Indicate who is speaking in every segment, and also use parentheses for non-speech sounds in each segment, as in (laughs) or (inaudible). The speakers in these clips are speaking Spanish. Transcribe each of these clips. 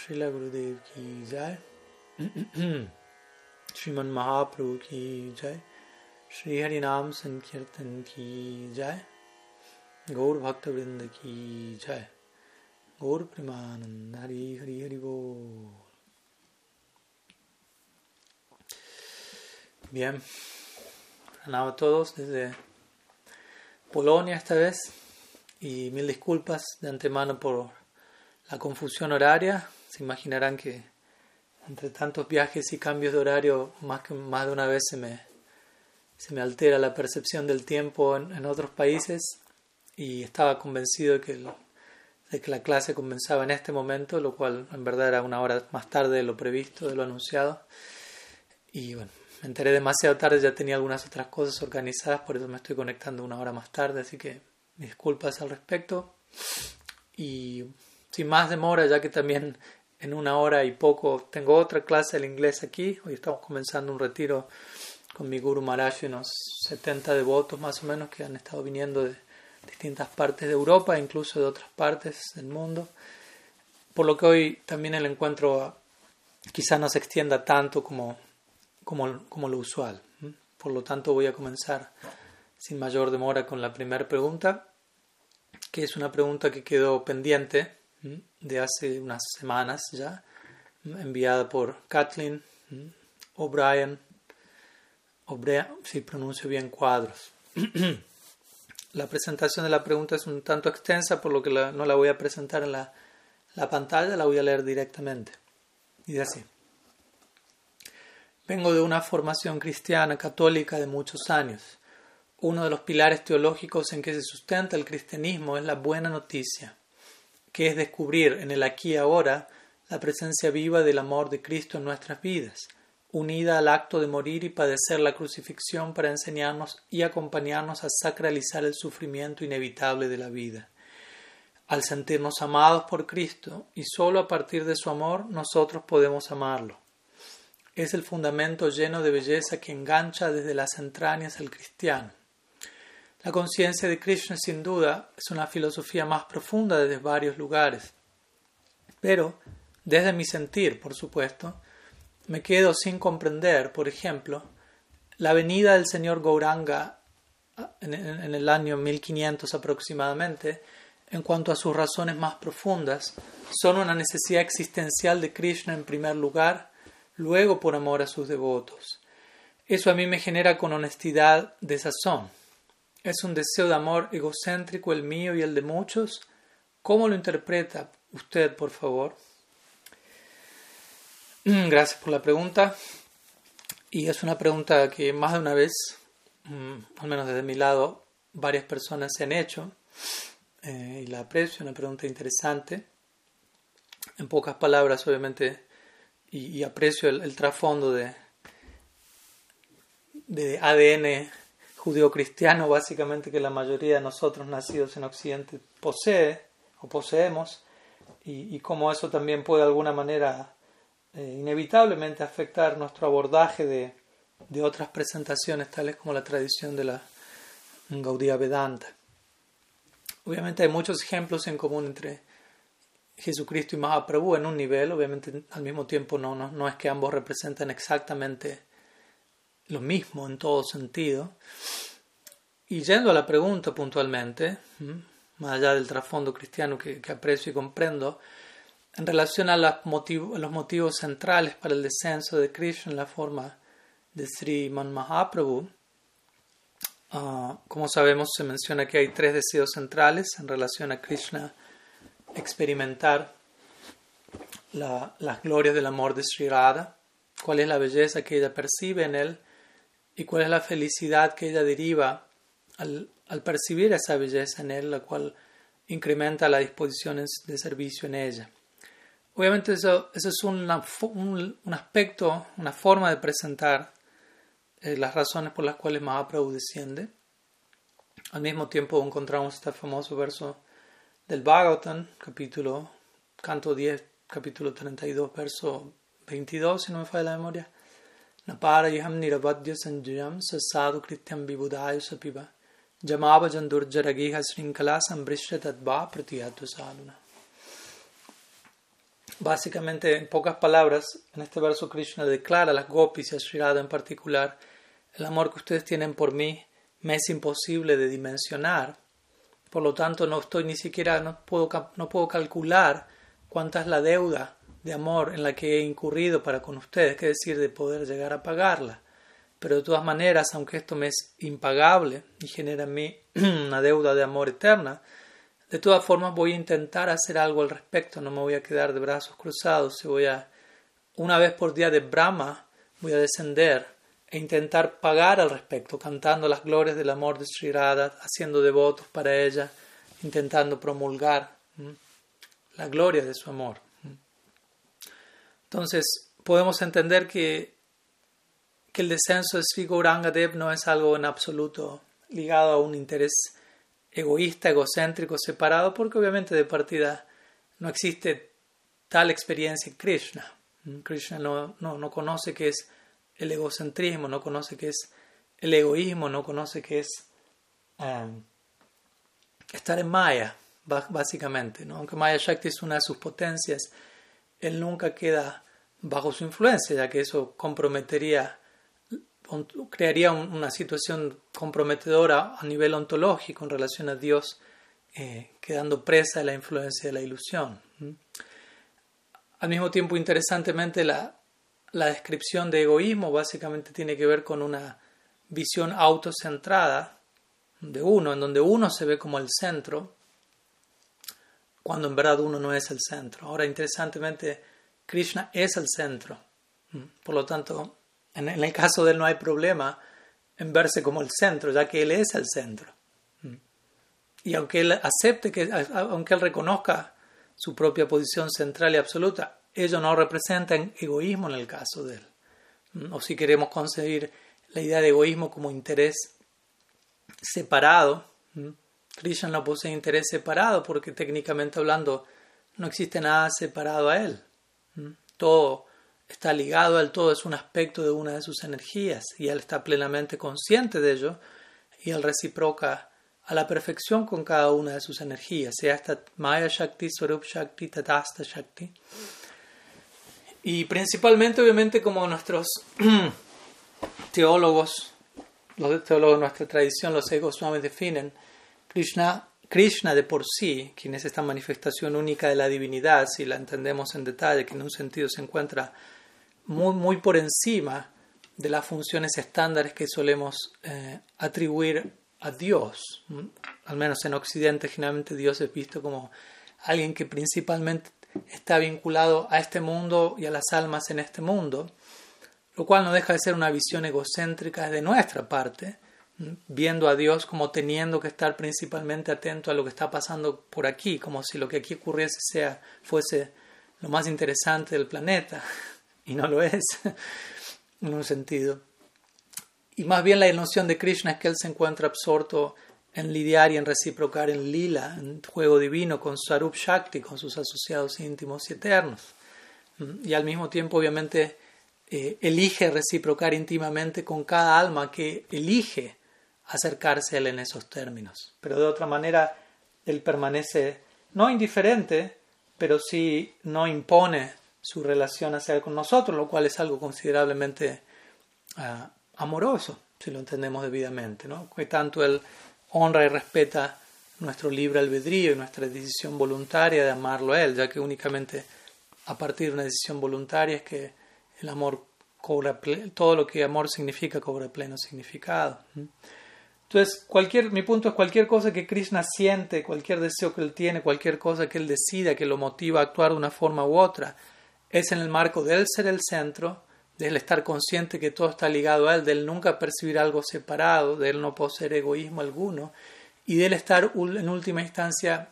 Speaker 1: Srila Gurudev ki jai. Sriman Mahaprabhu ki jai. Shri Harinam Sankirtan ki jai. Gaur Bhakta Vrinda ki jai. Gaur Primanand Hari Hari Hari Bol. Bien, pranam a todos desde Polonia esta vez y mil disculpas de antemano por la confusión horaria. Se imaginarán que entre tantos viajes y cambios de horario más, que, más de una vez se me, se me altera la percepción del tiempo en, otros países y estaba convencido de que, de que la clase comenzaba en este momento, lo cual en verdad era una hora más tarde de lo previsto, de lo anunciado. Y bueno, me enteré demasiado tarde, ya tenía algunas otras cosas organizadas, por eso me estoy conectando una hora más tarde, así que disculpas al respecto. Y sin más demora, ya que también en una hora y poco tengo otra clase del inglés aquí, hoy estamos comenzando un retiro con mi Guru Maharaj y unos 70 devotos más o menos que han estado viniendo de distintas partes de Europa, incluso de otras partes del mundo. Por lo que hoy también el encuentro quizá no se extienda tanto como como, como lo usual. Por lo tanto, voy a comenzar sin mayor demora con la primera pregunta, que es una pregunta que quedó pendiente de hace unas semanas ya, enviada por Kathleen O'Brien, si pronuncio bien cuadros. (clears throat) la presentación de la pregunta es un tanto extensa, por lo que no la voy a presentar en la, la pantalla, la voy a leer directamente. Y dice así. Vengo de una formación cristiana católica de muchos años. Uno de los pilares teológicos en que se sustenta el cristianismo es la buena noticia, que es descubrir en el aquí y ahora la presencia viva del amor de Cristo en nuestras vidas, unida al acto de morir y padecer la crucifixión para enseñarnos y acompañarnos a sacralizar el sufrimiento inevitable de la vida. Al sentirnos amados por Cristo y solo a partir de su amor nosotros podemos amarlo es el fundamento lleno de belleza que engancha desde las entrañas al cristiano. La conciencia de Krishna sin duda es una filosofía más profunda desde varios lugares, pero desde mi sentir, por supuesto, me quedo sin comprender, por ejemplo, la venida del señor Gauranga en, el año 1500 aproximadamente, en cuanto a sus razones más profundas, son una necesidad existencial de Krishna en primer lugar luego por amor a sus devotos. Eso a mí me genera con honestidad de sazón. Es un deseo de amor egocéntrico el mío y el de muchos. ¿Cómo lo interpreta usted, por favor? Mm, gracias por la pregunta. Y es una pregunta que más de una vez, mm, al menos desde mi lado, varias personas se han hecho. Eh, y la aprecio, una pregunta interesante. En pocas palabras, obviamente, y, aprecio el, trasfondo de, de ADN judío-cristiano, básicamente que la mayoría de nosotros nacidos en Occidente posee o poseemos, y, y cómo eso también puede de alguna manera eh, inevitablemente afectar nuestro abordaje de, de, otras presentaciones, tales como la tradición de la Gaudía Vedanta. Obviamente hay muchos ejemplos en común entre Jesucristo y Mahaprabhu en un nivel, obviamente al mismo tiempo no, no, no es que ambos representan exactamente lo mismo en todo sentido. Y yendo a la pregunta puntualmente, más allá del trasfondo cristiano que, aprecio y comprendo, en relación a, los motivos centrales para el descenso de Krishna en la forma de Sri Man Mahaprabhu, ah, como sabemos se menciona que hay tres deseos centrales en relación a Krishna experimentar las glorias del amor de Sri Radha, cuál es la belleza que ella percibe en él y cuál es la felicidad que ella deriva al, percibir esa belleza en él, la cual incrementa las disposiciones de servicio en ella. Obviamente eso, eso es un, un, aspecto, una forma de presentar eh, las razones por las cuales Mahaprabhu desciende. Al mismo tiempo encontramos este famoso verso del Bhagavatam, capítulo, canto 10, capítulo 32, verso 22, si no me falla la memoria. Saduna. básicamente, en pocas palabras, en este verso Krishna declara a las gopis y a Sri en particular, el amor que ustedes tienen por mí me es imposible de dimensionar. Por lo tanto, no estoy ni siquiera, no puedo, no puedo calcular cuánta es la deuda de amor en la que he incurrido para con ustedes, que decir, de poder llegar a pagarla. Pero de todas maneras, aunque esto me es impagable y genera en mí (clears throat) una deuda de amor eterna, de todas formas voy a intentar hacer algo al respecto, no me voy a quedar de brazos cruzados, voy a, una vez por día de Brahma, voy a descender e intentar pagar al respecto, cantando las glorias del amor de Sri Radha, haciendo devotos para ella, intentando promulgar la gloria de su amor. Entonces, podemos entender que, que el descenso de Sri Gaurangadev no es algo en absoluto ligado a un interés egoísta, egocéntrico, separado, porque obviamente de partida no existe tal experiencia en Krishna. Krishna no, no, no conoce qué es el egocentrismo, no conoce qué es el egoísmo, no conoce qué es um, estar en Maya, básicamente. ¿no? Aunque Maya Shakti es una de sus potencias, él nunca queda bajo su influencia, ya que eso comprometería, crearía una situación comprometedora a nivel ontológico en relación a Dios, eh, quedando presa de la influencia de la ilusión. Al mismo tiempo, interesantemente, la, la descripción de egoísmo básicamente tiene que ver con una visión autocentrada de uno, en donde uno se ve como el centro cuando en verdad uno no es el centro. Ahora, interesantemente, Krishna es el centro. Mm. Por lo tanto, en el caso de él no hay problema en verse como el centro, ya que él es el centro. Mm. Y aunque él acepte que, aunque él reconozca su propia posición central y absoluta, ello no representa egoísmo en el caso de él. Mm. O si queremos concebir la idea de egoísmo como interés separado, Krishna no posee interés separado porque técnicamente hablando no existe nada separado a él. Todo está ligado a él, todo es un aspecto de una de sus energías y él está plenamente consciente de ello y él reciproca a la perfección con cada una de sus energías, sea esta Maya Shakti, Swarup Shakti, Tatasta Shakti. Y principalmente, obviamente, como nuestros (clears throat) teólogos, los teólogos de nuestra tradición, los egos suaves definen, Krishna, Krishna de por sí, quien es esta manifestación única de la divinidad, si la entendemos en detalle, que en un sentido se encuentra muy, muy por encima de las funciones estándares que solemos eh, atribuir a Dios. Al menos en Occidente generalmente Dios es visto como alguien que principalmente está vinculado a este mundo y a las almas en este mundo, lo cual no deja de ser una visión egocéntrica de nuestra parte, viendo a Dios como teniendo que estar principalmente atento a lo que está pasando por aquí, como si lo que aquí ocurriese sea, fuese lo más interesante del planeta, (laughs) y no lo es, (laughs) en un sentido. Y más bien la noción de Krishna es que él se encuentra absorto en lidiar y en reciprocar en lila, en juego divino, con Sarup Shakti, con sus asociados íntimos y eternos. Y al mismo tiempo, obviamente, eh, elige reciprocar íntimamente con cada alma que elige acercarse a él en esos términos. Pero de otra manera, él permanece no indiferente, pero sí no impone su relación hacia él con nosotros, lo cual es algo considerablemente ah, amoroso, si lo entendemos debidamente, ¿no? que tanto él honra y respeta nuestro libre albedrío y nuestra decisión voluntaria de amarlo a él, ya que únicamente a partir de una decisión voluntaria es que el amor cobra todo lo que amor significa cobra pleno significado. Entonces, cualquier, mi punto es cualquier cosa que Krishna siente, cualquier deseo que él tiene, cualquier cosa que él decida que lo motiva a actuar de una forma u otra, es en el marco de él ser el centro, de él estar consciente que todo está ligado a él, de él nunca percibir algo separado, de él no poseer egoísmo alguno, y de él estar en última instancia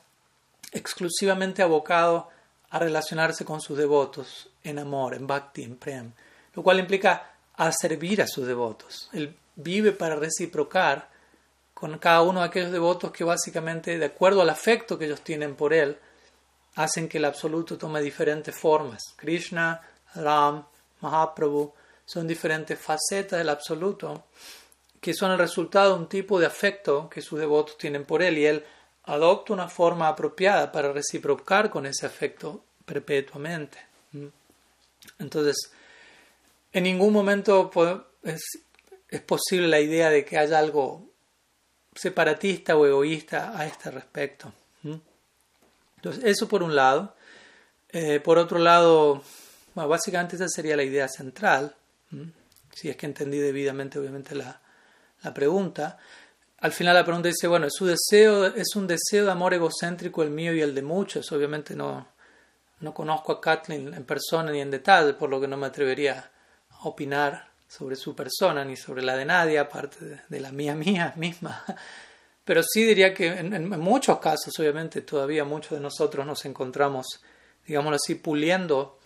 Speaker 1: exclusivamente abocado a relacionarse con sus devotos en amor, en bhakti, en prem, lo cual implica a servir a sus devotos. Él vive para reciprocar con cada uno de aquellos devotos que básicamente, de acuerdo al afecto que ellos tienen por él, hacen que el absoluto tome diferentes formas. Krishna, Ram, Mahaprabhu son diferentes facetas del absoluto que son el resultado de un tipo de afecto que sus devotos tienen por él y él adopta una forma apropiada para reciprocar con ese afecto perpetuamente. Entonces, en ningún momento es, posible la idea de que haya algo separatista o egoísta a este respecto. Entonces, eso por un lado. Eh, por otro lado, básicamente esa sería la idea central, si es que entendí debidamente, obviamente, la, la, pregunta. Al final la pregunta dice, bueno, su deseo es un deseo de amor egocéntrico el mío y el de muchos. Obviamente no, no conozco a Kathleen en persona ni en detalle, por lo que no me atrevería a opinar sobre su persona ni sobre la de nadie, aparte de, la mía (laughs) mía misma. Pero sí diría que en, muchos casos, obviamente, todavía muchos de nosotros nos encontramos, digámoslo así, puliendo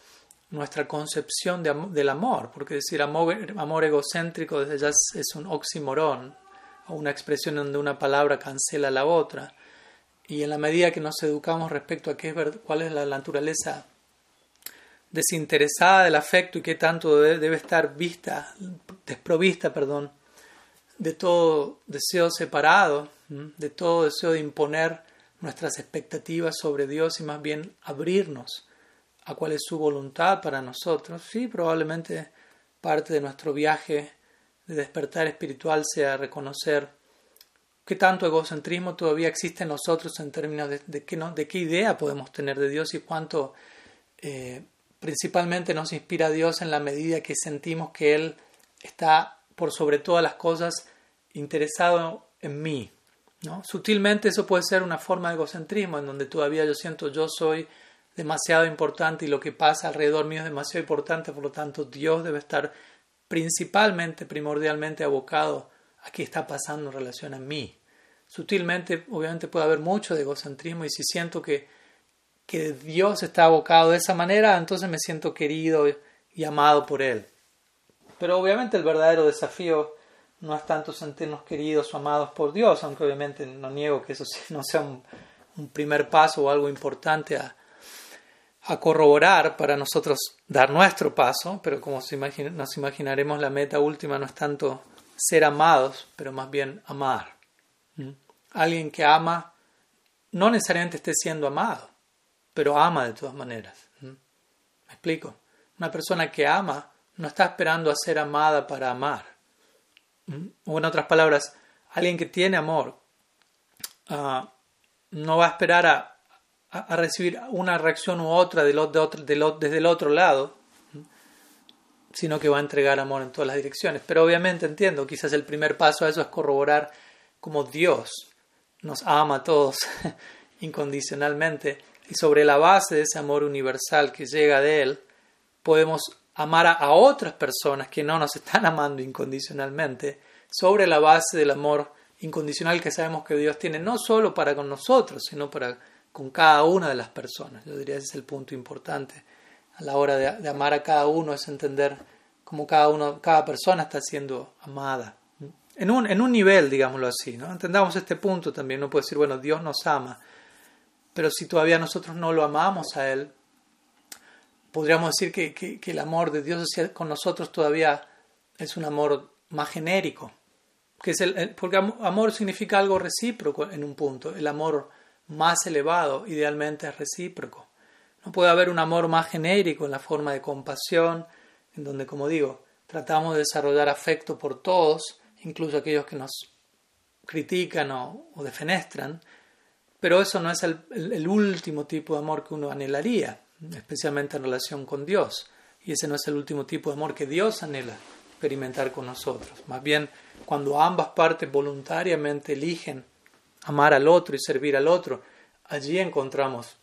Speaker 1: nuestra concepción del amor, porque decir amor, amor egocéntrico desde ya es, un oxímoron, o una expresión donde una palabra cancela la otra. Y en la medida que nos educamos respecto a qué es, cuál es la naturaleza desinteresada del afecto y qué tanto debe, estar vista, desprovista, perdón, de todo deseo separado, de todo deseo de imponer nuestras expectativas sobre Dios y más bien abrirnos a cuál es su voluntad para nosotros. Sí, probablemente parte de nuestro viaje de despertar espiritual sea reconocer qué tanto egocentrismo todavía existe en nosotros en términos de, qué, idea podemos tener de Dios y cuánto eh, principalmente nos inspira Dios en la medida que sentimos que Él está por sobre todas las cosas interesado en mí. ¿no? Sutilmente eso puede ser una forma de egocentrismo en donde todavía yo siento yo soy demasiado importante y lo que pasa alrededor mío es demasiado importante, por lo tanto Dios debe estar principalmente, primordialmente abocado a qué está pasando en relación a mí. Sutilmente, obviamente puede haber mucho de egocentrismo y si siento que que Dios está abocado de esa manera, entonces me siento querido y amado por Él. Pero obviamente el verdadero desafío no es tanto sentirnos queridos o amados por Dios, aunque obviamente no niego que eso (laughs) no sea un, primer paso o algo importante a, corroborar para nosotros dar nuestro paso, pero como nos imaginaremos, la meta última no es tanto ser amados, pero más bien amar. ¿Mm? Alguien que ama no necesariamente esté siendo amado pero ama de todas maneras. ¿Me explico? Una persona que ama no está esperando a ser amada para amar. O en otras palabras, alguien que tiene amor ah, no va a esperar a, recibir una reacción u otra, de desde el otro lado, sino que va a entregar amor en todas las direcciones. Pero obviamente entiendo, quizás el primer paso a eso es corroborar cómo Dios nos ama a todos (laughs) incondicionalmente y sobre la base de ese amor universal que llega de Él, podemos amar a, otras personas que no nos están (laughs) amando incondicionalmente, sobre la base del amor incondicional que sabemos que Dios tiene, no solo para con nosotros, sino para con cada una de las personas. Yo diría ese es el punto importante. A la hora de, amar a cada uno es entender cómo cada, uno, cada persona está siendo amada. En un, en un nivel, digámoslo así. ¿no? Entendamos este punto también. No puede decir, bueno, Dios nos ama pero si todavía nosotros no lo amamos a Él, podríamos decir que, el amor de Dios con nosotros todavía es un amor más genérico. Que es el, porque amor significa algo recíproco en un punto. El amor más elevado idealmente es recíproco. No puede haber un amor más genérico en la forma de compasión, en donde, como digo, tratamos de desarrollar afecto por todos, incluso aquellos que nos critican o defenestran, pero eso no es el, último tipo de amor que uno anhelaría, especialmente en relación con Dios. Y ese no es el último tipo de amor que Dios anhela experimentar con nosotros. Más bien, cuando ambas partes voluntariamente eligen amar al otro y servir al otro, allí encontramos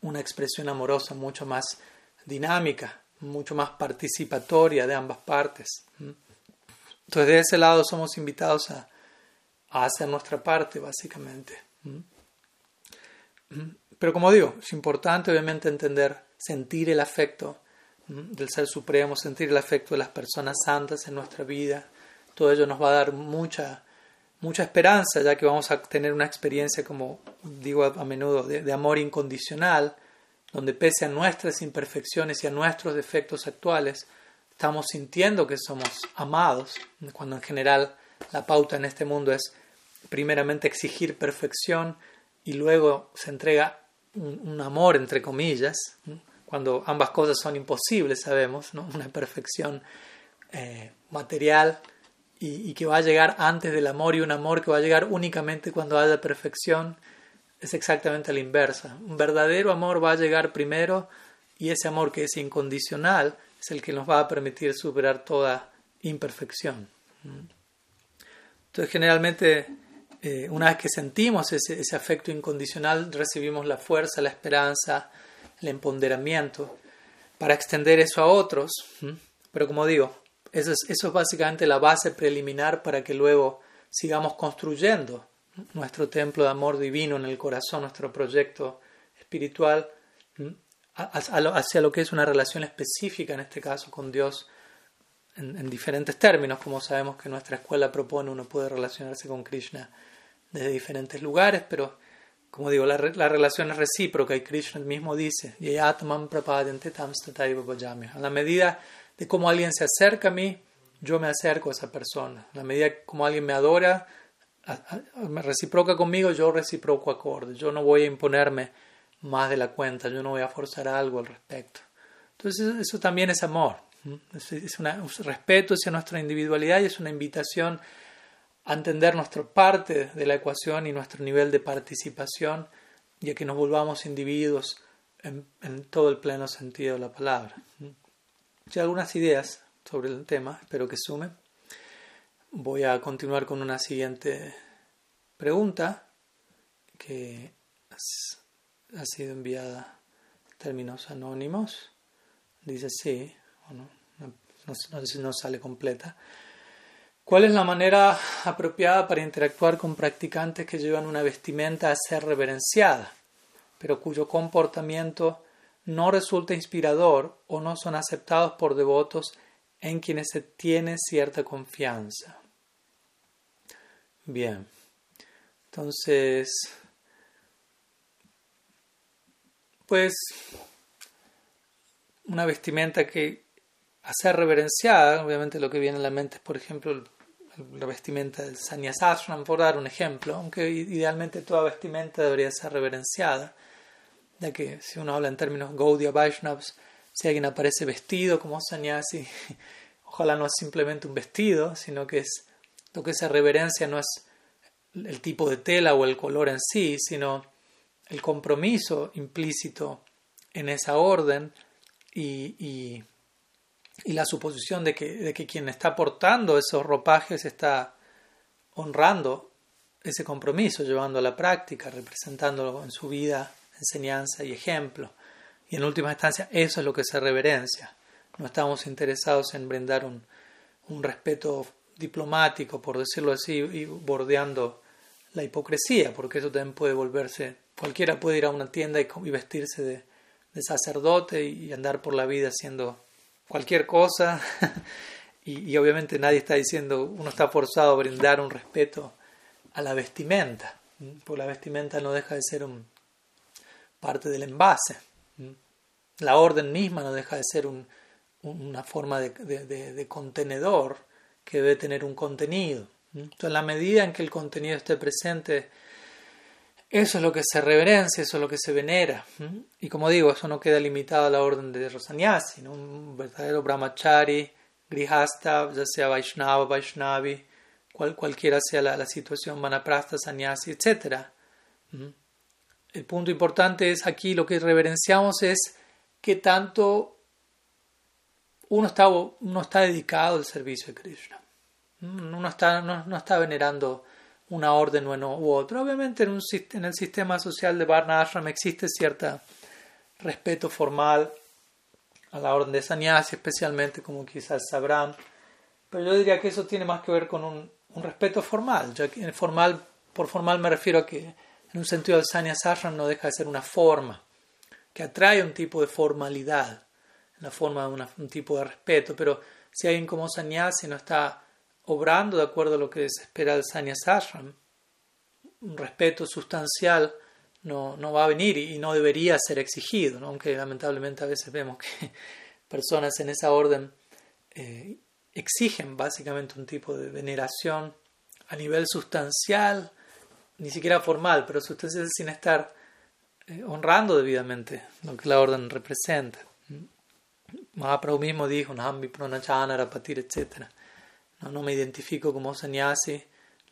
Speaker 1: una expresión amorosa mucho más dinámica, mucho más participatoria de ambas partes. Entonces, de ese lado somos invitados a, hacer nuestra parte, básicamente. Pero como digo, es importante obviamente entender, sentir el afecto del Ser Supremo, sentir el afecto de las personas santas en nuestra vida. Todo ello nos va a dar mucha, mucha esperanza, ya que vamos a tener una experiencia, como digo a, menudo, de, amor incondicional, donde pese a nuestras imperfecciones y a nuestros defectos actuales, estamos sintiendo que somos amados, cuando en general la pauta en este mundo es primeramente exigir perfección y luego se entrega un, amor entre comillas, cuando ambas cosas son imposibles, sabemos, ¿no? una perfección eh, material y, que va a llegar antes del amor y un amor que va a llegar únicamente cuando haya perfección, es exactamente la inversa. Un verdadero amor va a llegar primero y ese amor que es incondicional es el que nos va a permitir superar toda imperfección. Entonces generalmente eh, una vez que sentimos ese, afecto incondicional, recibimos la fuerza, la esperanza, el empoderamiento para extender eso a otros. Pero como digo, eso es, eso es básicamente la base preliminar para que luego sigamos construyendo nuestro templo de amor divino en el corazón, nuestro proyecto espiritual, hacia lo que es una relación específica, en este caso con Dios, en, diferentes términos, como sabemos que nuestra escuela propone, uno puede relacionarse con Krishna desde diferentes lugares, pero como digo, la, la relación es recíproca y Krishna mismo dice, a la medida de cómo alguien se acerca a mí, yo me acerco a esa persona. A la medida como alguien me adora, me reciproca conmigo, yo reciproco acorde. Yo no voy a imponerme más de la cuenta, yo no voy a forzar algo al respecto. Entonces eso también es amor, es, un respeto hacia nuestra individualidad y es una invitación entender nuestra parte de la ecuación y nuestro nivel de participación y a que nos volvamos individuos en, todo el pleno sentido de la palabra. Ya algunas ideas sobre el tema, espero que sumen. Voy a continuar con una siguiente pregunta que ha sido enviada en términos anónimos. Dice sí, o no, no, si no sale completa. ¿Cuál es la manera apropiada para interactuar con practicantes que llevan una vestimenta a ser reverenciada, pero cuyo comportamiento no resulta inspirador o no son aceptados por devotos en quienes se tiene cierta confianza? Bien, entonces, pues una vestimenta que a ser reverenciada, obviamente lo que viene a la mente es, por ejemplo, la vestimenta del Sanyasashram, por dar un ejemplo, aunque idealmente toda vestimenta debería ser reverenciada, ya que si uno habla en términos Gaudiya Vaishnavas, si alguien aparece vestido como sannyasi, (laughs) ojalá no es simplemente un vestido, sino que es lo que se reverencia no es el tipo de tela o el color en sí, sino el compromiso implícito en esa orden y, y, la suposición de que, de que quien está portando esos ropajes está honrando ese compromiso, llevando a la práctica, representándolo en su vida, enseñanza y ejemplo. Y en última instancia, eso es lo que se reverencia. No estamos interesados en brindar un, un respeto diplomático, por decirlo así, y bordeando la hipocresía, porque eso también puede volverse, cualquiera puede ir a una tienda y, vestirse de, sacerdote y andar por la vida haciendo cualquier cosa, (laughs) y, obviamente nadie está diciendo, uno está forzado a brindar un respeto a la vestimenta, porque la vestimenta no deja de ser un, parte del envase, la orden misma no deja de ser un, una forma de, contenedor que debe tener un contenido. Entonces, en la medida en que el contenido esté presente, eso es lo que se reverencia, eso es lo que se venera. Y como digo, eso no queda limitado a la orden de Rosanyasi, un verdadero brahmachari, grihasta, ya sea Vaishnava, Vaishnavi, cual, cualquiera sea la, la situación, Manaprastha, Sannyasi, etc. El punto importante es aquí lo que reverenciamos es que tanto uno está, uno está dedicado al servicio de Krishna. Uno está, no, está venerando una orden u otra. Obviamente en, el sistema social de Varna Ashram existe cierto respeto formal a la orden de sannyasi, especialmente como quizás sabrán. Pero yo diría que eso tiene más que ver con un, respeto formal. Ya que formal, por formal me refiero a que en un sentido el sannyas ashram no deja de ser una forma que atrae un tipo de formalidad, la forma de un tipo de respeto. Pero si alguien como sannyasi no está obrando de acuerdo a lo que se espera del Sanyasashram, un respeto sustancial no, no va a venir y, no debería ser exigido, aunque lamentablemente a veces vemos que (laughs) personas en esa orden eh, exigen básicamente un tipo de veneración a nivel sustancial, ni siquiera formal, pero sustancial sin estar eh, honrando debidamente lo que la orden representa. Mahaprabhu mismo dijo, Nahambi Pranachana, Rapatir, etc. No, no me identifico como sannyasi,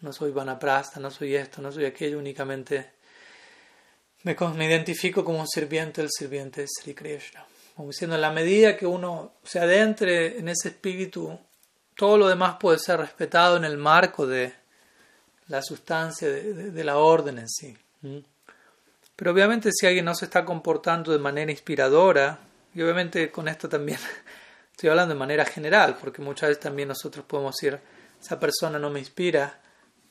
Speaker 1: no soy vanaprasta, no soy esto, no soy aquello, únicamente me, me identifico como un sirviente del sirviente Sri Krishna. Como diciendo, en la medida que uno se adentre en ese espíritu, todo lo demás puede ser respetado en el marco de la sustancia de, la orden en sí. Pero obviamente si alguien no se está comportando de manera inspiradora, y obviamente con esto también (laughs) estoy hablando de manera general, porque muchas veces también nosotros podemos decir, esa persona no me inspira,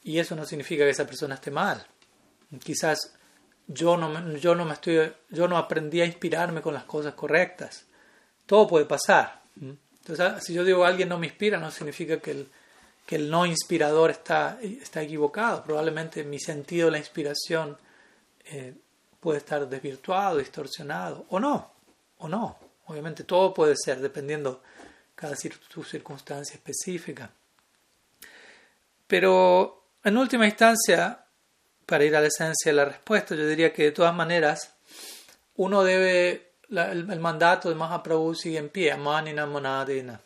Speaker 1: y eso no significa que esa persona esté mal. Quizás yo no, yo no me estoy, yo no aprendí a inspirarme con las cosas correctas. Todo puede pasar. Entonces, ah, si yo digo alguien no me inspira, no significa que el, que el no inspirador está, está equivocado. Probablemente mi sentido de la inspiración eh, puede estar desvirtuado, distorsionado, o no, o no. Obviamente todo puede ser, dependiendo cada circunstancia específica. Pero en última instancia, para ir a la esencia de la respuesta, yo diría que de todas maneras uno debe, el, mandato de Mahaprabhu sigue en pie, Amanina Monadena.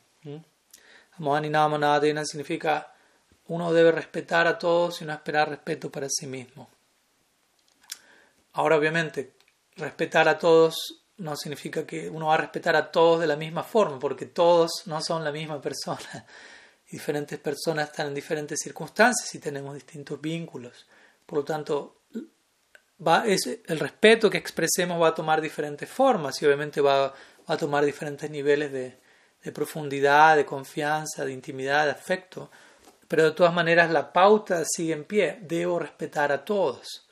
Speaker 1: Amanina Monadena significa uno debe respetar a todos y no esperar respeto para sí mismo. Ahora obviamente, respetar a todos no significa que uno va a respetar a todos de la misma forma, porque todos no son la misma persona. (laughs) Diferentes personas están en diferentes circunstancias y tenemos distintos vínculos. Por lo tanto, va, es, el respeto que expresemos va a tomar diferentes formas y obviamente va, a tomar diferentes niveles de, profundidad, de confianza, de intimidad, de afecto. Pero de todas maneras la pauta sigue en pie. Debo respetar a todos,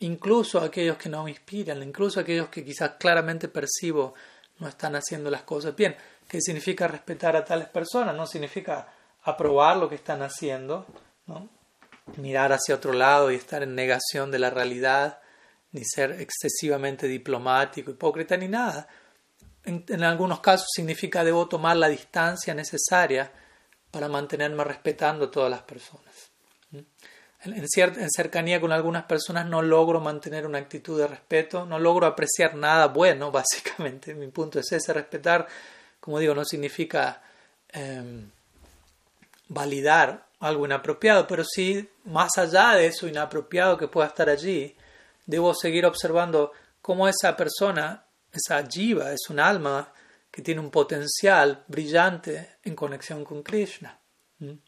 Speaker 1: incluso aquellos que no me inspiran, incluso aquellos que quizás claramente percibo no están haciendo las cosas bien. ¿Qué significa respetar a tales personas? No significa aprobar lo que están haciendo, ¿no? mirar hacia otro lado y estar en negación de la realidad, ni ser excesivamente diplomático, hipócrita, ni nada. En, algunos casos significa debo tomar la distancia necesaria para mantenerme respetando a todas las personas. En, en, cercanía con algunas personas no logro mantener una actitud de respeto, no logro apreciar nada bueno, (laughs) básicamente. Mi punto es ese, respetar, como digo, no significa em, validar algo inapropiado, pero sí, más allá de eso inapropiado que pueda estar allí, debo seguir observando cómo esa persona, esa jiva, es un alma que tiene un potencial brillante en conexión con Krishna. Y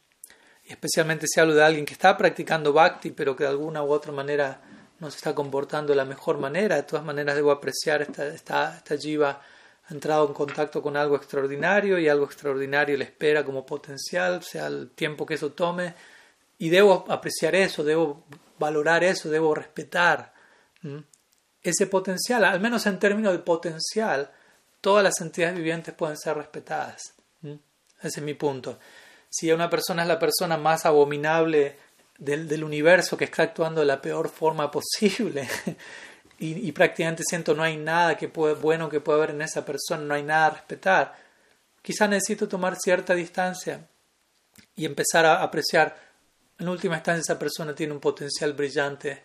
Speaker 1: especialmente si hablo de alguien que está practicando bhakti, pero que de alguna u otra manera no se está comportando de la mejor manera, de todas maneras debo apreciar esta, esta, esta jiva ha entrado en contacto con algo extraordinario y algo extraordinario le espera como potencial, sea el tiempo que eso tome, y debo apreciar eso, debo valorar eso, debo respetar ese potencial, al menos en términos de potencial, todas las entidades vivientes pueden ser respetadas. Ese es mi punto. Si una persona es la persona más abominable del, universo que está actuando de la peor forma posible, (laughs) y, prácticamente siento no hay nada que puede, bueno que pueda haber en esa persona, no hay nada a respetar, quizá necesito tomar cierta distancia y empezar a apreciar, en última instancia esa persona tiene un potencial brillante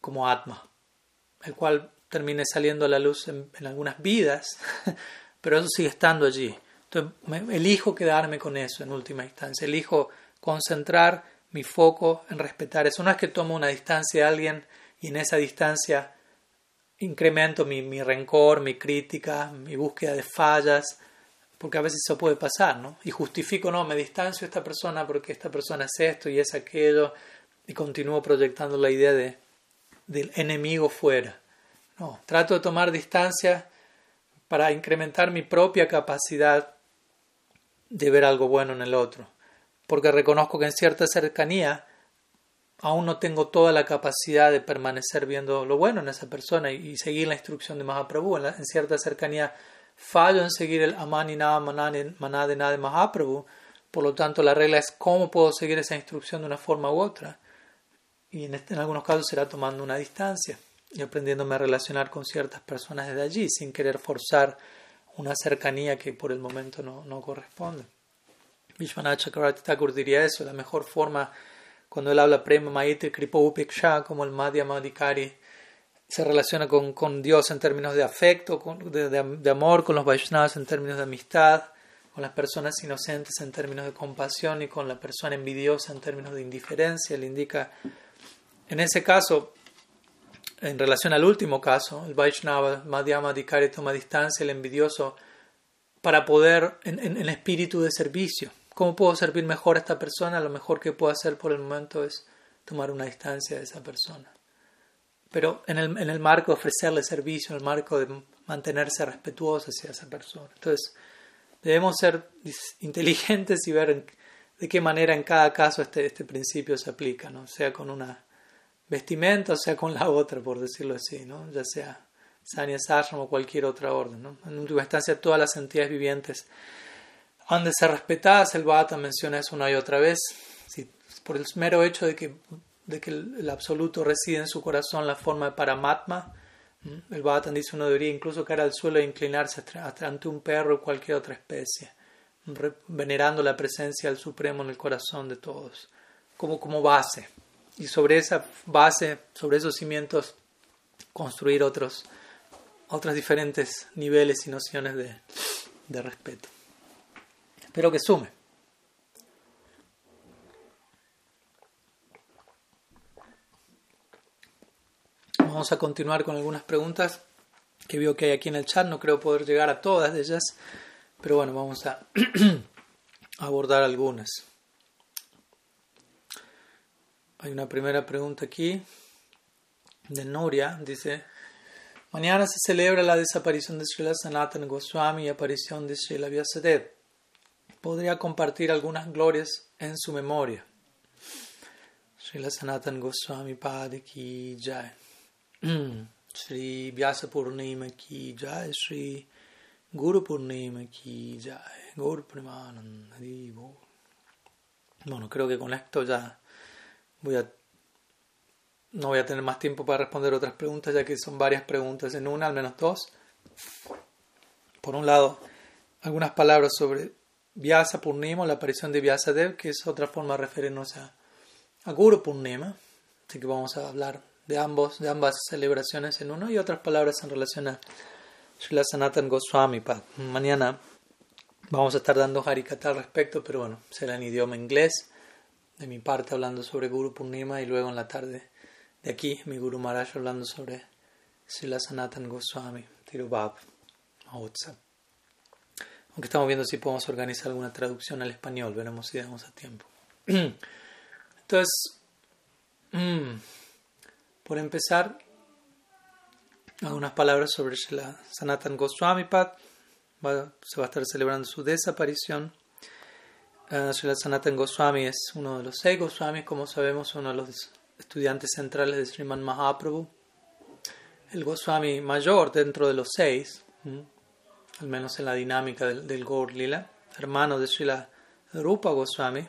Speaker 1: como Atma, el cual termine saliendo a la luz en, algunas vidas, (laughs) pero eso sigue estando allí. Entonces, elijo quedarme con eso en última instancia, elijo concentrar mi foco en respetar eso. No es que tomo una distancia de alguien y en esa distancia incremento mi, mi, rencor, mi crítica, mi búsqueda de fallas, porque a veces eso puede pasar, ¿no? Y justifico, no, me distancio de esta persona porque esta persona es esto y es aquello, y continúo proyectando la idea de, del enemigo fuera. No, trato de tomar distancia para incrementar mi propia capacidad de ver algo bueno en el otro, porque reconozco que en cierta cercanía aún no tengo toda la capacidad de permanecer viendo lo bueno en esa persona y, seguir la instrucción de Mahaprabhu. En, en, cierta cercanía fallo en seguir el Amani Nada Manadena de Mahaprabhu. Por lo tanto, la regla es cómo puedo seguir esa instrucción de una forma u otra. Y en, este, en algunos casos será tomando una distancia y aprendiéndome a relacionar con ciertas personas desde allí sin querer forzar una cercanía que por el momento no, no corresponde. Vishwanath Chakravarti Thakur diría eso, la mejor forma cuando él habla Prema Maitri Kripa Upeksha como el Madhya Madhikari, se relaciona con, con, Dios en términos de afecto, de, de, amor, con los Vaishnavas en términos de amistad, con las personas inocentes en términos de compasión y con la persona envidiosa en términos de indiferencia. Le indica, en ese caso, en relación al último caso, el Vaishnava, Madhyama Dikari toma distancia, el envidioso, para poder, en, en, espíritu de servicio. ¿Cómo puedo servir mejor a esta persona? Lo mejor que puedo hacer por el momento es tomar una distancia de esa persona pero en el, en el marco de ofrecerle servicio, en el marco de mantenerse respetuoso hacia esa persona. Entonces, debemos ser inteligentes y ver de qué manera en cada caso este, este principio se aplica, ¿no? sea con una vestimenta o sea con la otra, por decirlo así, ¿no? ya sea Sanya Sashram o cualquier otra orden. ¿no? En última instancia, todas las entidades vivientes han de ser respetadas. El Bhata menciona eso una y otra vez. Si, por el mero hecho de que de que el, absoluto reside en su corazón, la forma de Paramatma. El Bhattan dice uno debería incluso caer al suelo e inclinarse ante un perro o cualquier otra especie, venerando la presencia del Supremo en el corazón de todos, como, como base. Y sobre esa base, sobre esos cimientos, construir otros, otros diferentes niveles y nociones de, de respeto. Espero que sume. Vamos a continuar con algunas preguntas que veo que hay aquí en el chat. No creo poder llegar a todas de ellas, pero bueno, vamos a (clears throat) abordar algunas. Hay una primera pregunta aquí de Nuria. Dice, mañana se celebra la desaparición de Srila Sanatan Goswami y aparición de Srila Vyasadeva. ¿Podría compartir algunas glorias en su memoria? Srila Sanatan Goswami Padiki Jai. (clears throat) Shri Vyasa Purnima ki jai, Shri Guru Purnima ki jai, Guru Premananda Bueno, creo que con esto ya no voy a tener más tiempo para responder otras preguntas, ya que son varias preguntas en una, al menos dos. Por un lado, algunas palabras sobre Vyasa Purnima, la aparición de Vyasa Dev, que es otra forma de referirnos a, a Guru Purnima. Así que vamos a hablar de, ambos, de ambas celebraciones en uno y otras palabras en relación a Srila Sanatan Goswami. Mañana vamos a estar dando Harikata al respecto, pero bueno, será en idioma inglés. De mi parte hablando sobre Guru Purnima y luego en la tarde de aquí mi Guru Maharaj hablando sobre Srila Sanatan Goswami, Tirubab, Mahotsav. Aunque estamos viendo si podemos organizar alguna traducción al español, veremos si damos a tiempo. (clears throat) Entonces, mmm, por empezar, algunas palabras sobre la Sanatan Goswami Pad. se va a estar celebrando su desaparición. Uh, Sanatan Goswami es uno de los seis Goswamis, como sabemos, uno de los estudiantes centrales de Sriman Mahaprabhu. El Goswami mayor dentro de los seis, al menos en la dinámica del, del Gaur Lila, hermano de Srila Rupa Goswami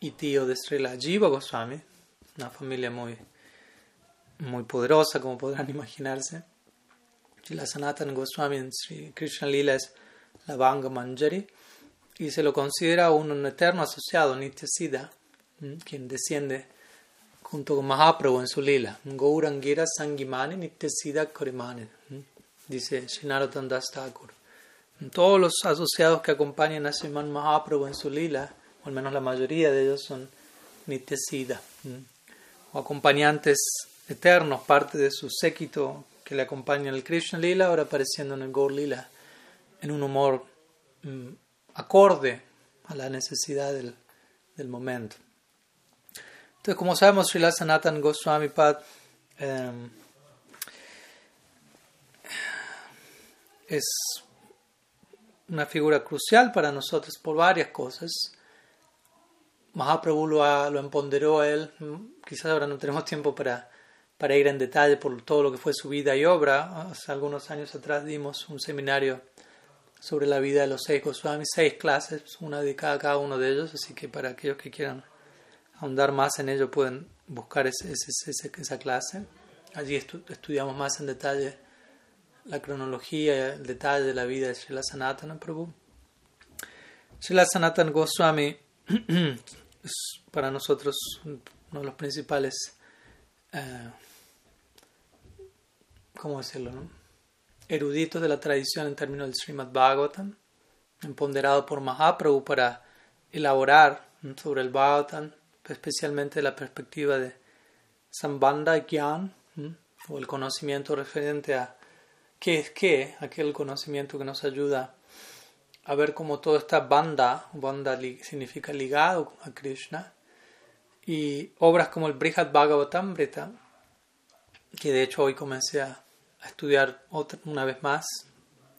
Speaker 1: y tío de Srila Jiva Goswami, una familia muy muy poderosa, como podrán (laughs) imaginarse. La Sanatan Goswami en Sri Krishna Lila es la Vanga Manjari y se lo considera un, eterno asociado, Nitya Siddha, quien desciende junto con Mahaprabhu en su lila. Gaurangira Sangimani Nitya Siddha Korimani, dice Shinarotan Das Thakur. Todos los asociados que acompañan a Sriman Mahaprabhu en su lila, o al menos la mayoría de ellos son Nitya Siddha, o acompañantes eternos, parte de su séquito que le acompaña en el Krishna Lila, ahora apareciendo en el Gaur Lila, en un humor acorde a la necesidad del, del, momento. Entonces, como sabemos, Srila Sanatan Goswami Pad em, es una figura crucial para nosotros por varias cosas. Mahaprabhu lo, lo empoderó a él, quizás ahora no tenemos tiempo para para ir en detalle por todo lo que fue su vida y obra. Hace algunos años atrás dimos un seminario sobre la vida de los seis Goswamis, seis clases, una dedicada a cada uno de ellos, así que para aquellos que quieran ahondar más en ello pueden buscar ese, esa clase. Allí estudiamos más en detalle la cronología, el detalle de la vida de Srila Sanatana Prabhu. Srila Sanatana Goswami (clears throat) es para nosotros uno de los principales eh, ¿cómo decirlo? No? Eruditos de la tradición en términos del Srimad Bhagavatam, empoderado por Mahaprabhu para elaborar sobre el Bhagavatam, especialmente la perspectiva de Sambandha Gyan, o el conocimiento referente a qué es qué, aquel conocimiento que nos ayuda a ver cómo toda esta banda, banda significa ligado a Krishna, y obras como el Brihad Bhagavatamrita, que de hecho hoy comencé a, estudiar otra, una vez más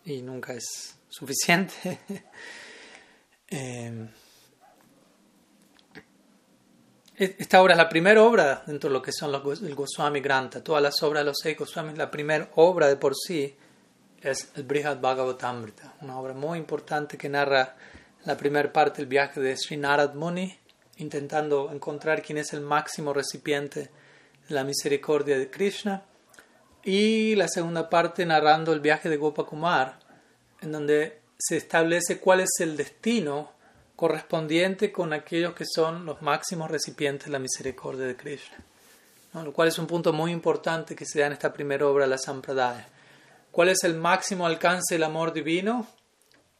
Speaker 1: y nunca es suficiente. (laughs) eh, Esta obra es la primera obra dentro de lo que son los, el Goswami Granta. Todas las obras de los seis Goswamis, la primera obra de por sí es el Brihad Bhagavatamrita, una obra muy importante que narra la primera parte del viaje de Sri Narad Muni, intentando encontrar quién es el máximo recipiente de la misericordia de Krishna, y la segunda parte narrando el viaje de Gopakumar, en donde se establece cuál es el destino correspondiente con aquellos que son los máximos recipientes de la misericordia de Krishna. Lo cual es un punto muy importante que se da en esta primera obra la Sampradaya. ¿Cuál es el máximo alcance del amor divino?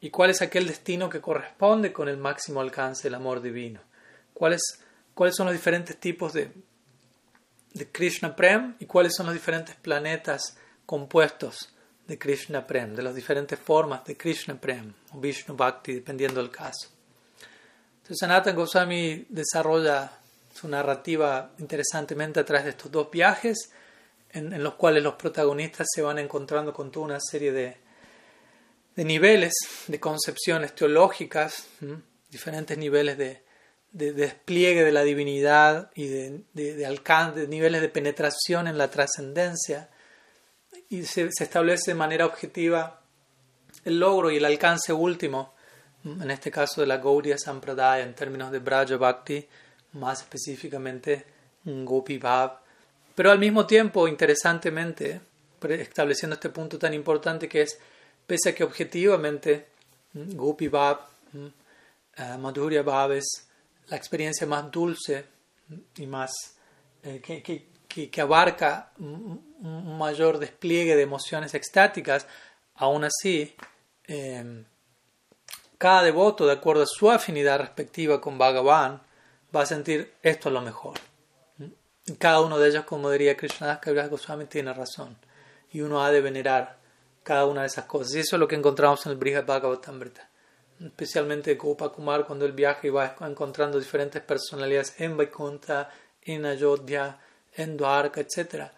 Speaker 1: ¿Y cuál es aquel destino que corresponde con el máximo alcance del amor divino? ¿Cuáles, cuáles son los diferentes tipos de, de Krishna Prem y cuáles son los diferentes planetas compuestos de Krishna Prem, de las diferentes formas de Krishna Prem o Vishnu Bhakti, dependiendo del caso? Sanatan Goswami desarrolla su narrativa interesantemente a través de estos dos viajes, en, los cuales los protagonistas se van encontrando con toda una serie de, de niveles, de concepciones teológicas, diferentes niveles de, despliegue de la divinidad y de, alcance, niveles de penetración en la trascendencia, y se, establece de manera objetiva el logro y el alcance último en este caso de la Gaudiya Sampradaya en términos de Braja Bhakti, más específicamente Gopi Bhav. Pero al mismo tiempo, interesantemente, estableciendo este punto tan importante que es, pese a que objetivamente Gopi Bhav, uh, Madhurya Bhav es la experiencia más dulce y más eh, que, que, que, abarca un mayor despliegue de emociones extáticas, aún así, eh, cada devoto, de acuerdo a su afinidad respectiva con Bhagavan, va a sentir esto es lo mejor. Cada uno de ellos, como diría Krishnadas Kaviraj Goswami, tiene razón. Y uno ha de venerar cada una de esas cosas. Y eso es lo que encontramos en el Brihad Bhagavatamrita. Especialmente Gopa Kumar, cuando él viaja y va encontrando diferentes personalidades en Vaikuntha, en Ayodhya, en Dwarka, etc.